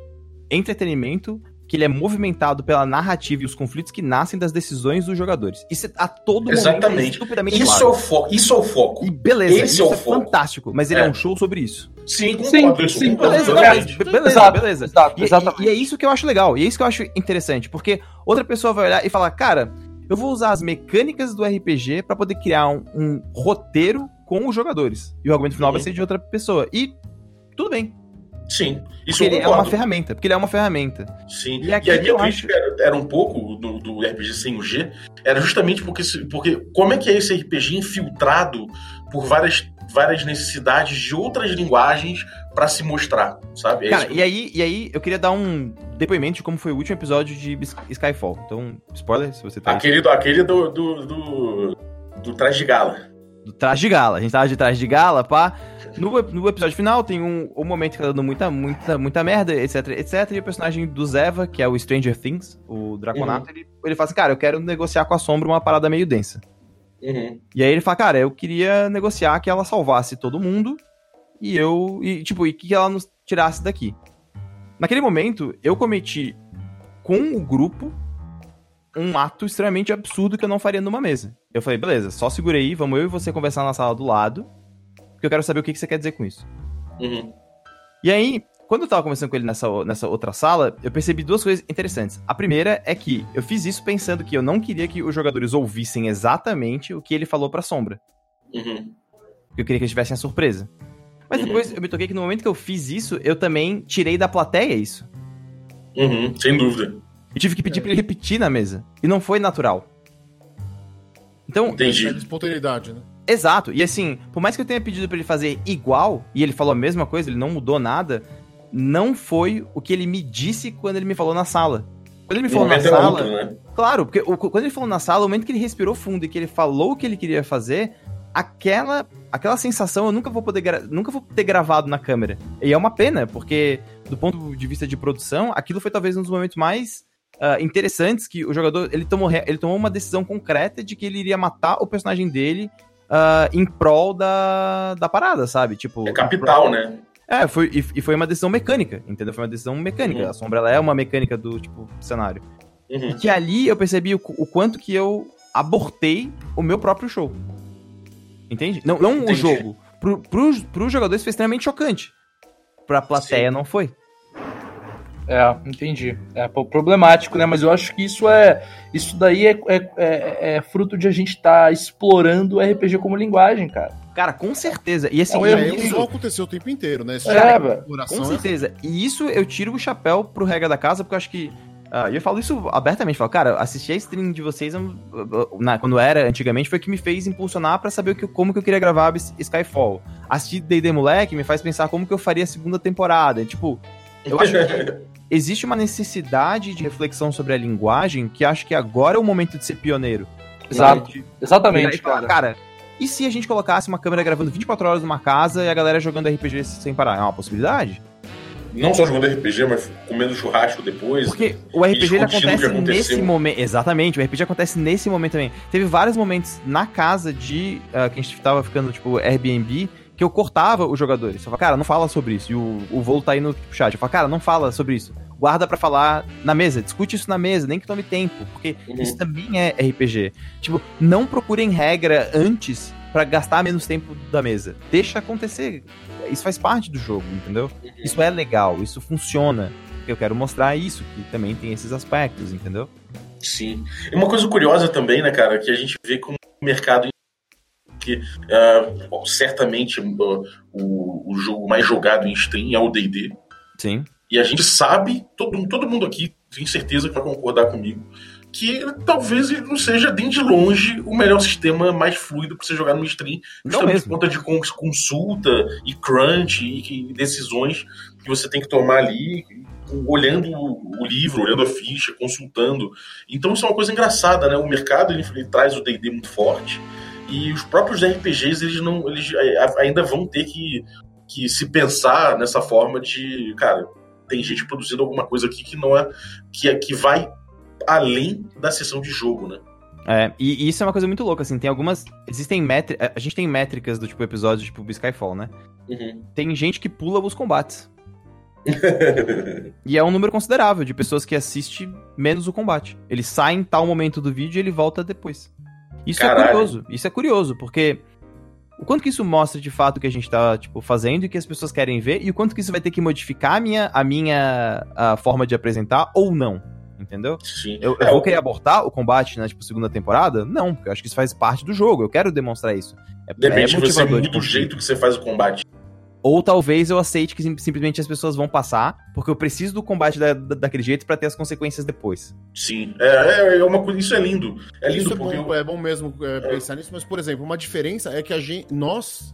entretenimento que ele é movimentado pela narrativa e os conflitos que nascem das decisões dos jogadores. Isso é a todo momento é Exatamente. estupidamente Isso é claro. o foco. Isso é o foco. E beleza, Esse isso é é, o foco. fantástico, mas ele é. É. um show sobre isso. Sim, Sim, concordo, sim, Beleza, beleza, beleza, Exato, beleza. exato, E- exatamente. E, e é isso que eu acho legal, e é isso que eu acho interessante, porque outra pessoa vai olhar e falar, cara, eu vou usar as mecânicas do RPG pra poder criar um, um roteiro com os jogadores. E o argumento final vai Uhum. ser de outra pessoa. E tudo bem. Sim. Isso ele é uma ferramenta. Porque ele é uma ferramenta. Sim. E E, aqui a que minha eu crítica era, era um pouco do, do RPG sem o G, era justamente porque, porque como é que é esse RPG infiltrado por várias, várias necessidades de outras linguagens pra se mostrar, sabe? É Cara, e aí, e aí eu queria dar um depoimento de como foi o último episódio de Skyfall. Então, spoiler, se você tá. Aquele, do- aquele do, do, do, do traje de gala. Do traje de gala. A gente tava de traje de gala, pá. No, no episódio final tem um, um momento que tá dando muita, muita, muita merda, etc, etc. E o personagem do Zeva, que é o Stranger Things, o Draconato, ele, ele fala assim, cara, eu quero negociar com a Sombra uma parada meio densa. Uhum. E aí ele fala, cara, eu queria negociar que ela salvasse todo mundo e eu, e, tipo, e que ela nos tirasse daqui. Naquele momento, eu cometi com o grupo um ato extremamente absurdo que eu não faria numa mesa. Eu falei, beleza, só segura aí, vamos eu e você conversar na sala do lado, porque eu quero saber o que, que você quer dizer com isso. Uhum. E aí, quando eu tava conversando com ele nessa, nessa outra sala, eu percebi duas coisas interessantes. A primeira é que eu fiz isso pensando que eu não queria que os jogadores ouvissem exatamente o que ele falou pra Sombra. Uhum. Eu queria que eles tivessem a surpresa. Mas Uhum. depois eu me toquei que no momento que eu fiz isso, eu também tirei da plateia isso. Uhum. Sem dúvida. Eu tive que pedir pra ele repetir na mesa. E não foi natural. Então, É Entendi. de espontaneidade, né? exato. E assim, por mais que eu tenha pedido pra ele fazer igual, e ele falou a mesma coisa, ele não mudou nada, não foi o que ele me disse quando ele me falou na sala. Quando ele me falou na momento é sala. outro, né? Claro, porque o- quando ele falou na sala, o momento que ele respirou fundo e que ele falou o que ele queria fazer, aquela aquela sensação eu nunca vou poder nunca vou ter gravado na câmera. E é uma pena, porque do ponto de vista de produção, aquilo foi talvez um dos momentos mais ah, interessantes que o jogador ele tomou ele tomou uma decisão concreta de que ele iria matar o personagem dele ah, em prol da, da parada, sabe? Tipo, É capital, prol- né? é, foi, e, e foi uma decisão mecânica, entendeu? Foi uma decisão mecânica. Uhum. A sombra ela é uma mecânica do tipo cenário. Uhum. Que ali eu percebi o, o quanto que eu abortei o meu próprio show. Entende? Não, não o jogo. Pro, pros, pros jogadores foi extremamente chocante. Pra plateia não foi. É, entendi. É problemático, né? Mas eu acho que isso é. Isso daí é, é, é- é fruto de a gente estar explorando o RPG como linguagem, cara. Cara, com certeza. E assim, Não, E eu- aí isso- isso aconteceu o tempo inteiro, né? Esse É, tipo velho. exploração Com é certeza. E isso eu tiro o chapéu pro regra da casa, porque eu acho que. e eu falo isso abertamente, falo, cara, assistir a stream de vocês na- quando era antigamente foi o que me fez impulsionar pra saber o que, como que eu queria gravar Skyfall. Assistir D&D Moleque me faz pensar como que eu faria a segunda temporada. Tipo, eu acho que existe uma necessidade de reflexão sobre a linguagem que acho que agora é o momento de ser pioneiro. Exato. De- de Exatamente, e falar, cara. cara, e se a gente colocasse uma câmera gravando 24 horas numa casa e a galera jogando RPG sem parar? É uma possibilidade? Não só jogando RPG, mas comendo churrasco depois. Porque o RPG acontece nesse momento. Exatamente, o RPG acontece nesse momento também. Teve vários momentos na casa de. ah, que a gente tava ficando, tipo, Airbnb, que eu cortava os jogadores. Eu falava, cara, não fala sobre isso. E o, o voo tá aí no chat. Eu falava, cara, não fala sobre isso. Guarda pra falar na mesa, discute isso na mesa, nem que tome tempo. Porque Uhum. isso também é RPG. Tipo, não procurem regra antes pra gastar menos tempo da mesa. Deixa acontecer. Isso faz parte do jogo, entendeu? Isso é legal, isso funciona. Eu quero mostrar isso, que também tem esses aspectos, entendeu? Sim. E uma coisa curiosa também, né, cara, que a gente vê como o mercado que ah, bom, certamente ah, o, o jogo mais jogado em stream é o D&D. Sim. E a gente sabe, todo, todo mundo aqui tem certeza que vai concordar comigo, que talvez ele não seja nem de longe o melhor sistema mais fluido para você jogar no stream, Não justamente por conta de cons- consulta e crunch e, e decisões que você tem que tomar ali, olhando o livro, olhando a ficha, consultando. Então isso é uma coisa engraçada, né? O mercado ele, ele traz o D&D muito forte e os próprios RPGs eles não, eles eh, ainda vão ter que, que se pensar nessa forma de, cara, tem gente produzindo alguma coisa aqui que não é que, é, que vai além da sessão de jogo, né? É, e, e isso é uma coisa muito louca, assim, tem algumas. Existem métricas. A gente tem métricas do tipo episódio, tipo Skyfall, né? Uhum. Tem gente que pula os combates. E é um número considerável de pessoas que assiste menos o combate. Ele sai em tal momento do vídeo e ele volta depois. Isso é Caralho. curioso. Isso é curioso, porque o quanto que isso mostra de fato o que a gente tá, tipo, fazendo e que as pessoas querem ver, e o quanto que isso vai ter que modificar a minha, a minha a forma de apresentar ou não. Entendeu? Sim. Eu, eu É, vou querer abortar o combate na tipo, segunda temporada? Não, porque eu acho que isso faz parte do jogo. Eu quero demonstrar isso. É, De repente é você motivador de muda o jeito que você faz o combate. Ou talvez eu aceite que sim- simplesmente as pessoas vão passar, porque eu preciso do combate da, da- daquele jeito pra ter as consequências depois. Sim, é, é, é uma coisa, isso é lindo. É lindo Isso é bom, é bom mesmo é, pensar nisso, mas, por exemplo, uma diferença é que a gente, nós,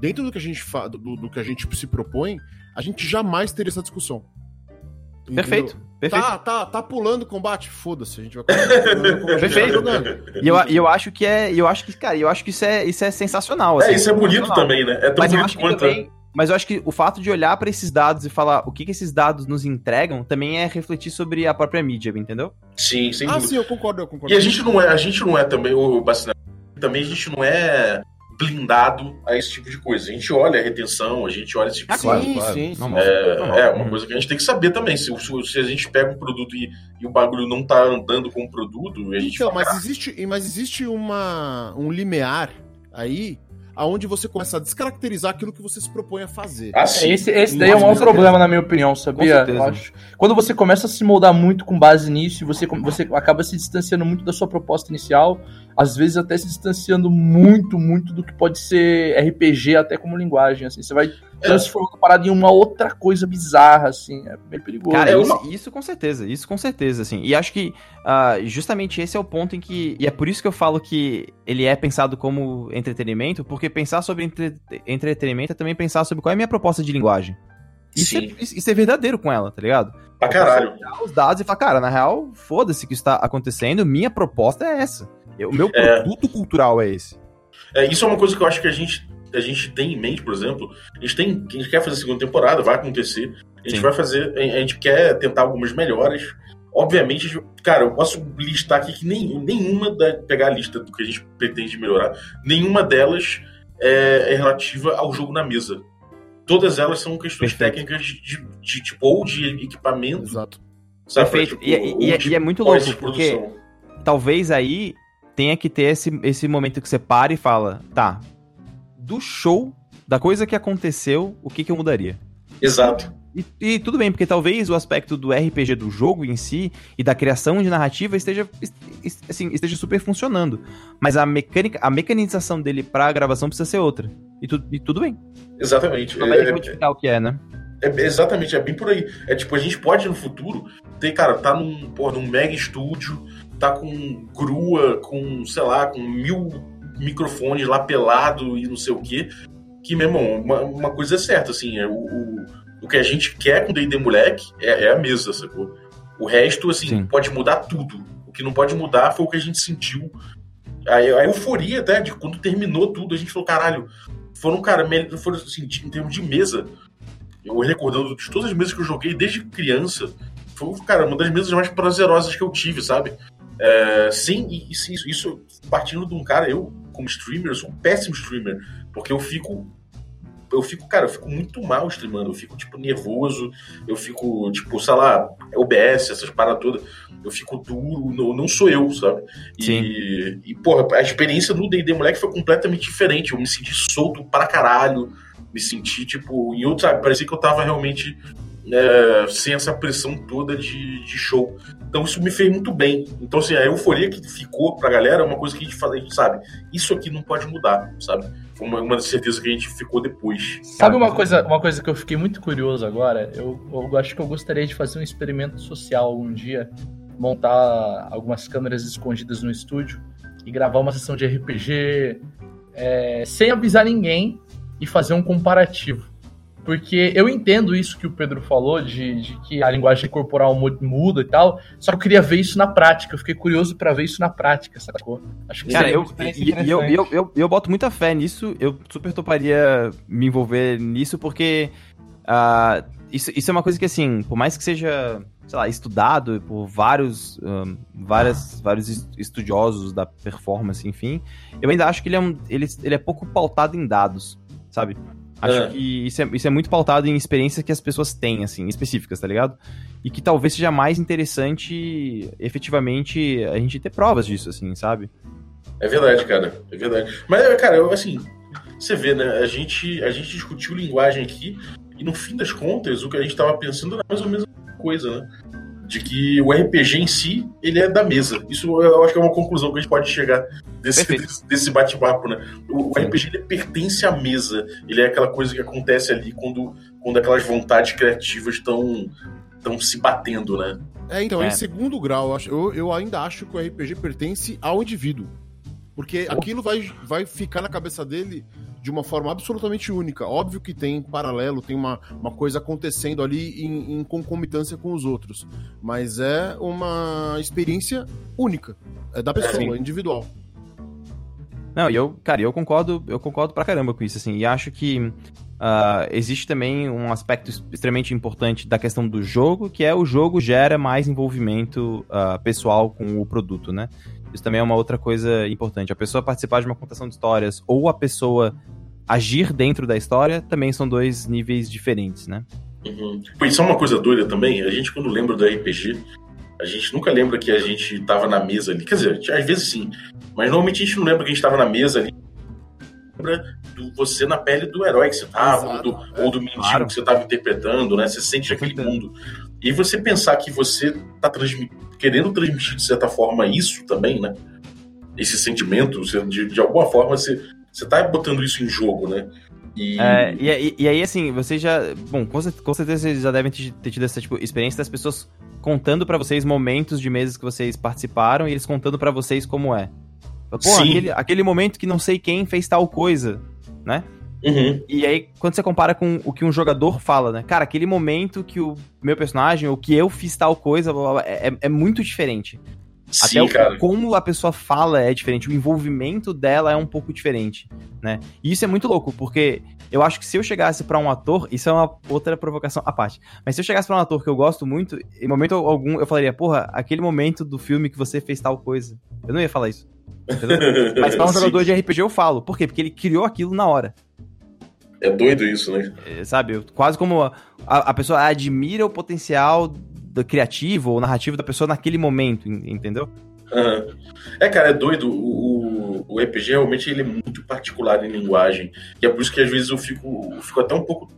dentro do que a gente fa, do, do que a gente se propõe, a gente jamais teria essa discussão. Entendeu? Perfeito, perfeito. Tá, tá, tá pulando combate? Foda-se, a gente vai continuar Perfeito. jogando. E eu, e eu acho que é. e Eu acho que, cara, eu acho que isso é, isso é sensacional. É, assim, isso é bonito também, né? É tão Mas eu bonito acho que quanto. também. Mas eu acho que o fato de olhar pra esses dados e falar o que, que esses dados nos entregam também é refletir sobre a própria mídia, entendeu? Sim, sem Ah, dúvida. sim, eu concordo, eu concordo. E a gente não é, a gente não é também, o Bacina, também a gente não é blindado a esse tipo de coisa. A gente olha a retenção, a gente olha esse tipo Ah, de coisa. sim, claro. sim. É, é uma coisa que a gente tem que saber também. Se, se, se a gente pega um produto e, e o bagulho não tá andando com o produto, a gente Então, fala, mas existe, mas existe uma, um limiar aí aonde você começa a descaracterizar aquilo que você se propõe a fazer. ah, sim. Esse, esse daí é o Com maior problema, na minha opinião, sabia? Com certeza. Eu acho. Quando você começa a se moldar muito com base nisso, e você, você acaba se distanciando muito da sua proposta inicial, às vezes até se distanciando muito, muito do que pode ser RPG até como linguagem, assim. Você vai transformando a parada em uma outra coisa bizarra, assim. É bem perigoso. Cara, É isso, uma- isso com certeza, isso com certeza, assim. E acho que ah, justamente esse é o ponto em que. E é por isso que eu falo que ele é pensado como entretenimento, porque pensar sobre entre- entretenimento é também pensar sobre qual é a minha proposta de linguagem. Isso é, isso isso é verdadeiro com ela, tá ligado? Pra caralho. Os dados e falar, cara, na real, foda-se que isso tá acontecendo, minha proposta é essa. O meu É. produto cultural é esse. É, isso é uma coisa que eu acho que a gente, a gente tem em mente, por exemplo. A gente, tem, a gente quer fazer a segunda temporada, vai acontecer. A gente Sim. vai fazer. A a gente quer tentar algumas melhoras. Obviamente, cara, eu posso listar aqui que nem, nenhuma da. pegar a lista do que a gente pretende melhorar, nenhuma delas é, é relativa ao jogo na mesa. Todas elas são questões Perfeito. técnicas de, de- tipo, ou de equipamento, Exato. sabe? Perfeito. Tipo, E é- e é- de e é muito louco, pós-produção. talvez aí tenha que ter esse, esse momento que você para e fala, tá, do show, da coisa que aconteceu, o que, que eu mudaria? Exato. E, e tudo bem, porque talvez o aspecto do RPG do jogo em si e da criação de narrativa esteja, es- es- assim, esteja super funcionando. Mas a mecânica, a mecanização dele pra gravação precisa ser outra. E, tu, e tudo bem. Exatamente. Não vai É- modificar o que é, né? É, exatamente, é bem por aí. É tipo, a gente pode no futuro ter, cara, tá num, porra, num mega estúdio, tá com grua, com, sei lá, com mil microfones lá pelado e não sei o quê. Que, meu irmão, uma, uma coisa é certa, assim, é o, o, o que a gente quer com D&D Moleque é, é a mesa, sacou? O resto, assim, Sim. pode mudar tudo. O que não pode mudar foi o que a gente sentiu. A, a euforia até de quando terminou tudo, a gente falou, caralho, foram, cara, foram, assim, em termos de mesa, eu recordando de todas as mesas que eu joguei desde criança, foi, cara, uma das mesas mais prazerosas que eu tive, sabe? É, sim, e isso, isso partindo de um cara, eu, como streamer, eu sou um péssimo streamer, porque eu fico. Eu fico, cara, eu fico muito mal streamando, eu fico, tipo, nervoso, eu fico, tipo, sei lá, OBS, essas paradas todas, eu fico duro, não, não sou eu, sabe? E, e, porra, a experiência no D&D Moleque foi completamente diferente, eu me senti solto pra caralho, me senti, tipo, em outro, sabe, parecia que eu tava realmente é, sem essa pressão toda de, de show. Então isso me fez muito bem. Então, assim, a euforia que ficou pra galera é uma coisa que a gente, fala, a gente sabe, isso aqui não pode mudar, sabe? Uma, uma das certezas que a gente ficou depois. Sabe uma coisa, uma coisa que eu fiquei muito curioso agora? Eu, eu acho que eu gostaria de fazer um experimento social algum dia, montar algumas câmeras escondidas no estúdio e gravar uma sessão de RPG é, sem avisar ninguém e fazer um comparativo. Porque eu entendo isso que o Pedro falou, de, de que a linguagem corporal mu- muda e tal, só que eu queria ver isso na prática. Eu fiquei curioso pra ver isso na prática, sacou? Acho que Cara, eu, e, e eu, eu, eu, eu boto muita fé nisso, eu super toparia me envolver nisso, porque ah, isso, isso é uma coisa que, assim, por mais que seja, sei lá, estudado por vários, ahn, várias, vários es- estudiosos da performance, enfim, eu ainda acho que ele é, um, ele, ele é pouco pautado em dados, sabe? Acho É. que isso é, isso é muito pautado em experiências que as pessoas têm, assim, específicas, tá ligado? E que talvez seja mais interessante, efetivamente, a gente ter provas disso, assim, sabe? É verdade, cara. É verdade. Mas, cara, eu, assim, você vê, né? A gente, a gente discutiu linguagem aqui e no fim das contas, o que a gente tava pensando era mais ou menos a mesma coisa, né? De que o RPG em si, ele é da mesa. Isso eu acho que é uma conclusão que a gente pode chegar desse, desse, desse bate-papo, né? O, o RPG ele pertence à mesa. Ele é aquela coisa que acontece ali quando, quando aquelas vontades criativas estão estão se batendo, né? É, então, é. em segundo grau, eu, eu ainda acho que o RPG pertence ao indivíduo. Porque aquilo vai, vai ficar na cabeça dele de uma forma absolutamente única. Óbvio que tem paralelo, tem uma, uma coisa acontecendo ali em, em concomitância com os outros. Mas é uma experiência única. É da pessoa, é individual. Não, e eu, cara, eu concordo, eu concordo pra caramba com isso, assim, e acho que uh, existe também um aspecto extremamente importante da questão do jogo, que é o jogo gera mais envolvimento uh, pessoal com o produto, né? Isso também é uma outra coisa importante. A pessoa participar de uma contação de histórias ou a pessoa agir dentro da história também são dois níveis diferentes, né? Uhum. Isso é uma coisa doida também. A gente, quando lembra do RPG, a gente nunca lembra que a gente tava na mesa ali. Quer dizer, às vezes sim. Mas normalmente a gente não lembra que a gente tava na mesa ali. Lembra do você na pele do herói que você tava, ou do, é, ou do mendigo claro. que você tava interpretando, né? Você sente aquele mundo. E você pensar que você tá transmitindo querendo transmitir, de certa forma, isso também, né? Esse sentimento, de, de alguma forma, você, você tá botando isso em jogo, né? E... É, e, e, aí, assim, vocês já. Bom, com, com certeza vocês já devem ter tido essa tipo, experiência das pessoas contando para vocês momentos de meses que vocês participaram e eles contando para vocês como é. Pô, aquele, aquele momento que não sei quem fez tal coisa, né? Uhum. E aí, quando você compara com o que um jogador fala, né? Cara, aquele momento que o meu personagem, ou que eu fiz tal coisa, blá, blá, blá, é, é muito diferente. Sim, Até o, cara. como a pessoa fala é diferente, o envolvimento dela é um pouco diferente, né? E isso é muito louco, porque eu acho que se eu chegasse para um ator, isso é uma outra provocação à parte, mas se eu chegasse para um ator que eu gosto muito, em momento algum eu falaria, porra, aquele momento do filme que você fez tal coisa. Eu não ia falar isso. mas para um jogador de RPG eu falo. Por quê? Porque ele criou aquilo na hora. É doido isso, né? É, sabe, quase como a, a pessoa admira o potencial do criativo ou narrativo da pessoa naquele momento, entendeu? Uhum. É, cara, é doido. O, o, RPG realmente ele é muito particular em linguagem. E é por isso que às vezes eu fico, eu fico até um pouco.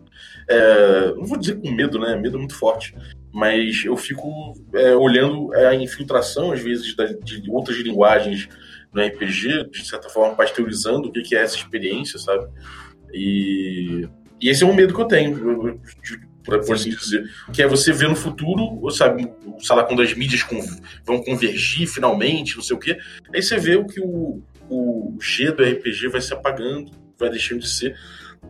É, não vou dizer com medo, né? Medo é muito forte. Mas eu fico é, olhando a infiltração, às vezes, da, de outras linguagens no RPG, de certa forma, pasteurizando o que é essa experiência, sabe? E, e esse é um medo que eu tenho, por, assim dizer. Que é você ver no futuro, sabe, sei lá, quando as mídias vão convergir finalmente, não sei o quê. Aí você vê o que o, o G do RPG vai se apagando, vai deixando de ser.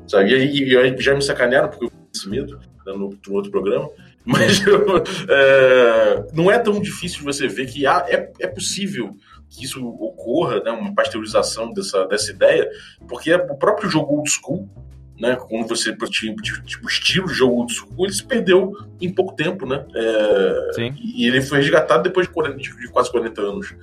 Sabe? E e já me sacanearam, porque eu tenho esse medo né, no, no outro programa. Mas é, não é tão difícil você ver que ah, é, é possível que isso ocorra, né, uma pasteurização dessa, dessa ideia, porque o próprio jogo old school, né, quando você tinha tipo, estilo de jogo old school, ele se perdeu em pouco tempo, né? É, Sim. E ele foi resgatado depois de, 40, de quase 40 anos.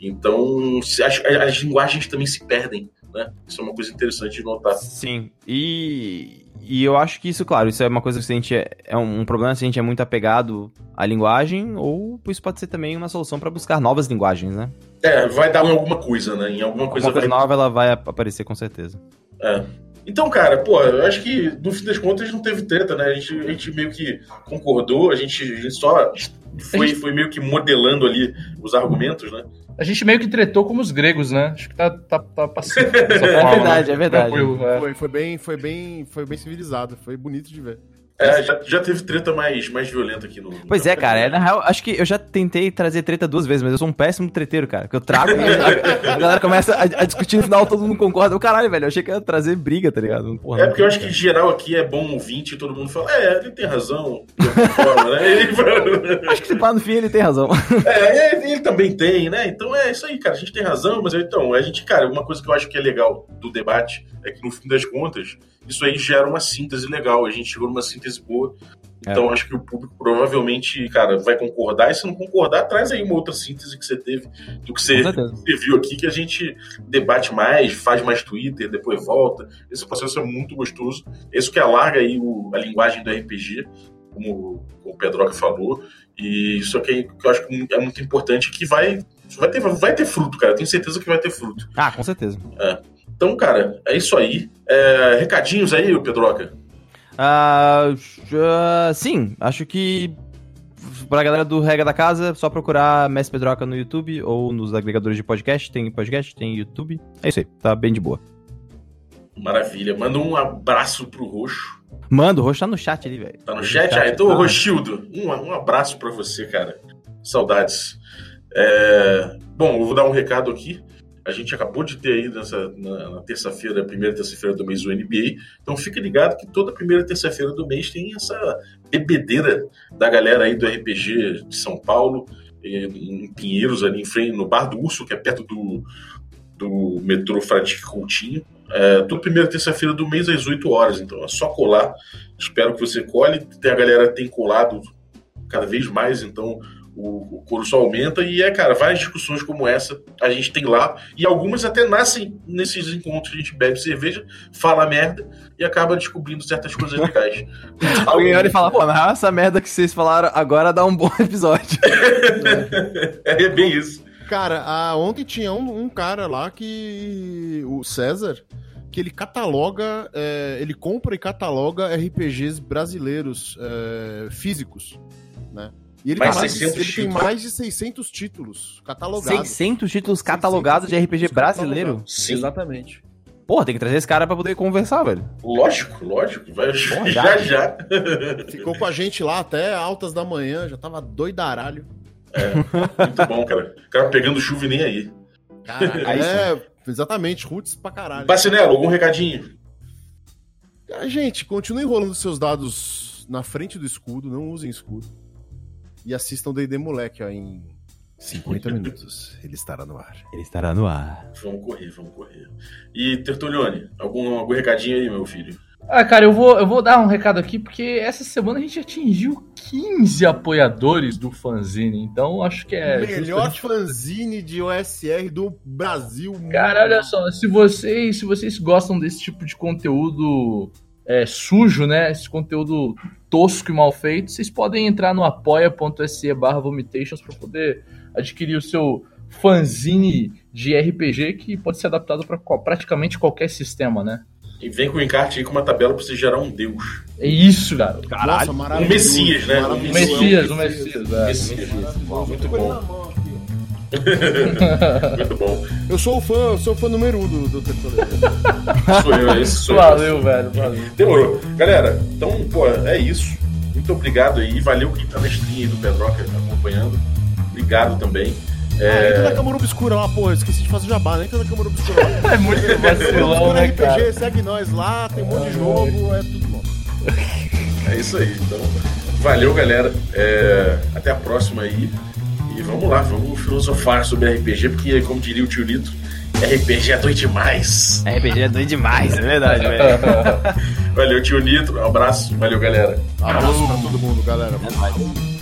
Então, as, as linguagens também se perdem, né? Isso é uma coisa interessante de notar. Sim, e, e eu acho que isso, claro, isso é uma coisa que a gente é, é um problema se a gente é muito apegado à linguagem, ou isso pode ser também uma solução para buscar novas linguagens, né? É, vai dar em alguma coisa, né? Em alguma coisa. Alguma coisa nova ela vai aparecer com certeza. É. Então, cara, pô, eu acho que no fim das contas não teve treta, né? A gente, a gente meio que concordou, a gente, a gente só foi, gente... foi meio que modelando ali os argumentos, né? A gente meio que tretou como os gregos, né? Acho que tá, tá, tá passando. é verdade, né? é verdade. É. Foi, foi, bem, foi, bem, foi bem civilizado, foi bonito de ver. É, já, já teve treta mais, mais violenta aqui no. Pois é, cara. É, na real, acho que eu já tentei trazer treta duas vezes, mas eu sou um péssimo treteiro, cara. Que eu trago e a, a, galera começa a, a, discutir no final, todo mundo concorda. O caralho, velho, eu achei que ia trazer briga, tá ligado? Porra, é porque eu acho que em geral aqui é bom ouvinte e todo mundo fala, é, ele tem razão. Forma, né? ele... acho que se pá, no fim ele tem razão. É, ele, ele, também tem, né? Então é isso aí, cara. A gente tem razão, mas então, a gente, cara, uma coisa que eu acho que é legal do debate é que no fim das contas, isso aí gera uma síntese legal. A gente chegou numa síntese boa. Então é. acho que o público provavelmente, cara, vai concordar. E se não concordar, traz aí uma outra síntese que você teve do que você, você viu aqui, que a gente debate mais, faz mais Twitter, depois volta. Esse processo é muito gostoso. Isso que alarga aí o, a linguagem do RPG, como, como o Pedroca falou. E isso aqui que eu acho que é muito importante, que vai, vai, ter, vai ter fruto, cara. Eu tenho certeza que vai ter fruto. Ah, com certeza. É. Então, cara, é isso aí. É, recadinhos aí, Pedroca? Uh, uh, sim, acho que pra galera do Regra da Casa, só procurar Mestre Pedroca no YouTube ou nos agregadores de podcast. Tem podcast, tem YouTube. É isso aí, tá bem de boa. Maravilha. Manda um abraço pro Roxo. Manda, o Roxo tá no chat ali, velho. Tá no chat? Ah, então, Roxildo, um, um abraço pra você, cara. Saudades. É... Bom, eu vou dar um recado aqui. A gente acabou de ter aí nessa, na, na terça-feira, primeira terça-feira do mês, o NBA. Então fica ligado que toda primeira terça-feira do mês tem essa bebedeira da galera aí do RPG de São Paulo, em Pinheiros, ali em frente, no Bar do Urso, que é perto do, do metrô Fradique Coutinho. É, toda primeira terça-feira do mês às 8 horas, então é só colar. Espero que você cole. A galera tem colado cada vez mais, então o, o coro só aumenta e é, cara, várias discussões como essa a gente tem lá e algumas até nascem nesses encontros, a gente bebe cerveja, fala merda e acaba descobrindo certas coisas legais. Alguém olha e fala, pô, na essa merda que vocês falaram agora dá um bom episódio. é bem isso. Cara, a, ontem tinha um, um, cara lá que. O César. Que ele cataloga, é, ele compra e cataloga RPGs brasileiros é, físicos, né? E ele, mais tem, mais de, ele tem mais de 600 títulos catalogados. 600 títulos catalogados 600 de RPG brasileiro? Sim. Exatamente. Porra, tem que trazer esse cara pra poder conversar, velho. Lógico, lógico. Vai, Porra, já, já. Ficou com a gente lá até altas da manhã, já tava doidaralho. É, muito bom, cara. O cara pegando chuva e nem aí. Caraca, é, exatamente, roots pra caralho. Bacinelo, algum recadinho? A gente, continue enrolando seus dados na frente do escudo, não usem escudo e assistam D&D Moleque, ó, em 50 minutos. Ele estará no ar. Ele estará no ar. Vamos correr, vamos correr. E Tertulione, algum, algum recadinho aí, meu filho? Ah, cara, eu vou, eu vou dar um recado aqui, porque essa semana a gente atingiu 15 apoiadores do fanzine, então acho que é. Melhor gente... fanzine de OSR do Brasil. Cara, olha só, se vocês, se vocês gostam desse tipo de conteúdo é, sujo, né? Esse conteúdo tosco e mal feito, vocês podem entrar no apoia.se barra vomitations para poder adquirir o seu fanzine de RPG que pode ser adaptado para praticamente qualquer sistema, né? E vem com o encarte aí com uma tabela para você gerar um deus. É isso, garoto. Caralho. Nossa, um Messias, né? Um Messias, um Messias. É. Messias. Muito bom. Muito bom. Eu sou o fã, eu sou o fã número um do, do Sou eu, é isso. Sou valeu, eu. velho, valeu. Demorou. Galera, então, pô, é isso. Muito obrigado aí. Valeu quem tá na stream aí do Pedroca acompanhando. Obrigado também. É... Ah, entra na Câmara Obscura lá, porra. Esqueci de fazer o jabá, né? Entra na Câmara Obscura lá. é muito vacilão, né, RPG, cara? segue nós lá, tem um monte de jogo, é tudo bom. É isso aí, então. Valeu, galera. É... Até a próxima aí. E vamos lá, vamos filosofar sobre RPG, porque, como diria o tio Lito, RPG é doido demais. RPG é doido demais, é verdade, velho. valeu, tio Nitro. Um abraço. Valeu, galera. Um abraço pra todo mundo, galera. É nóis.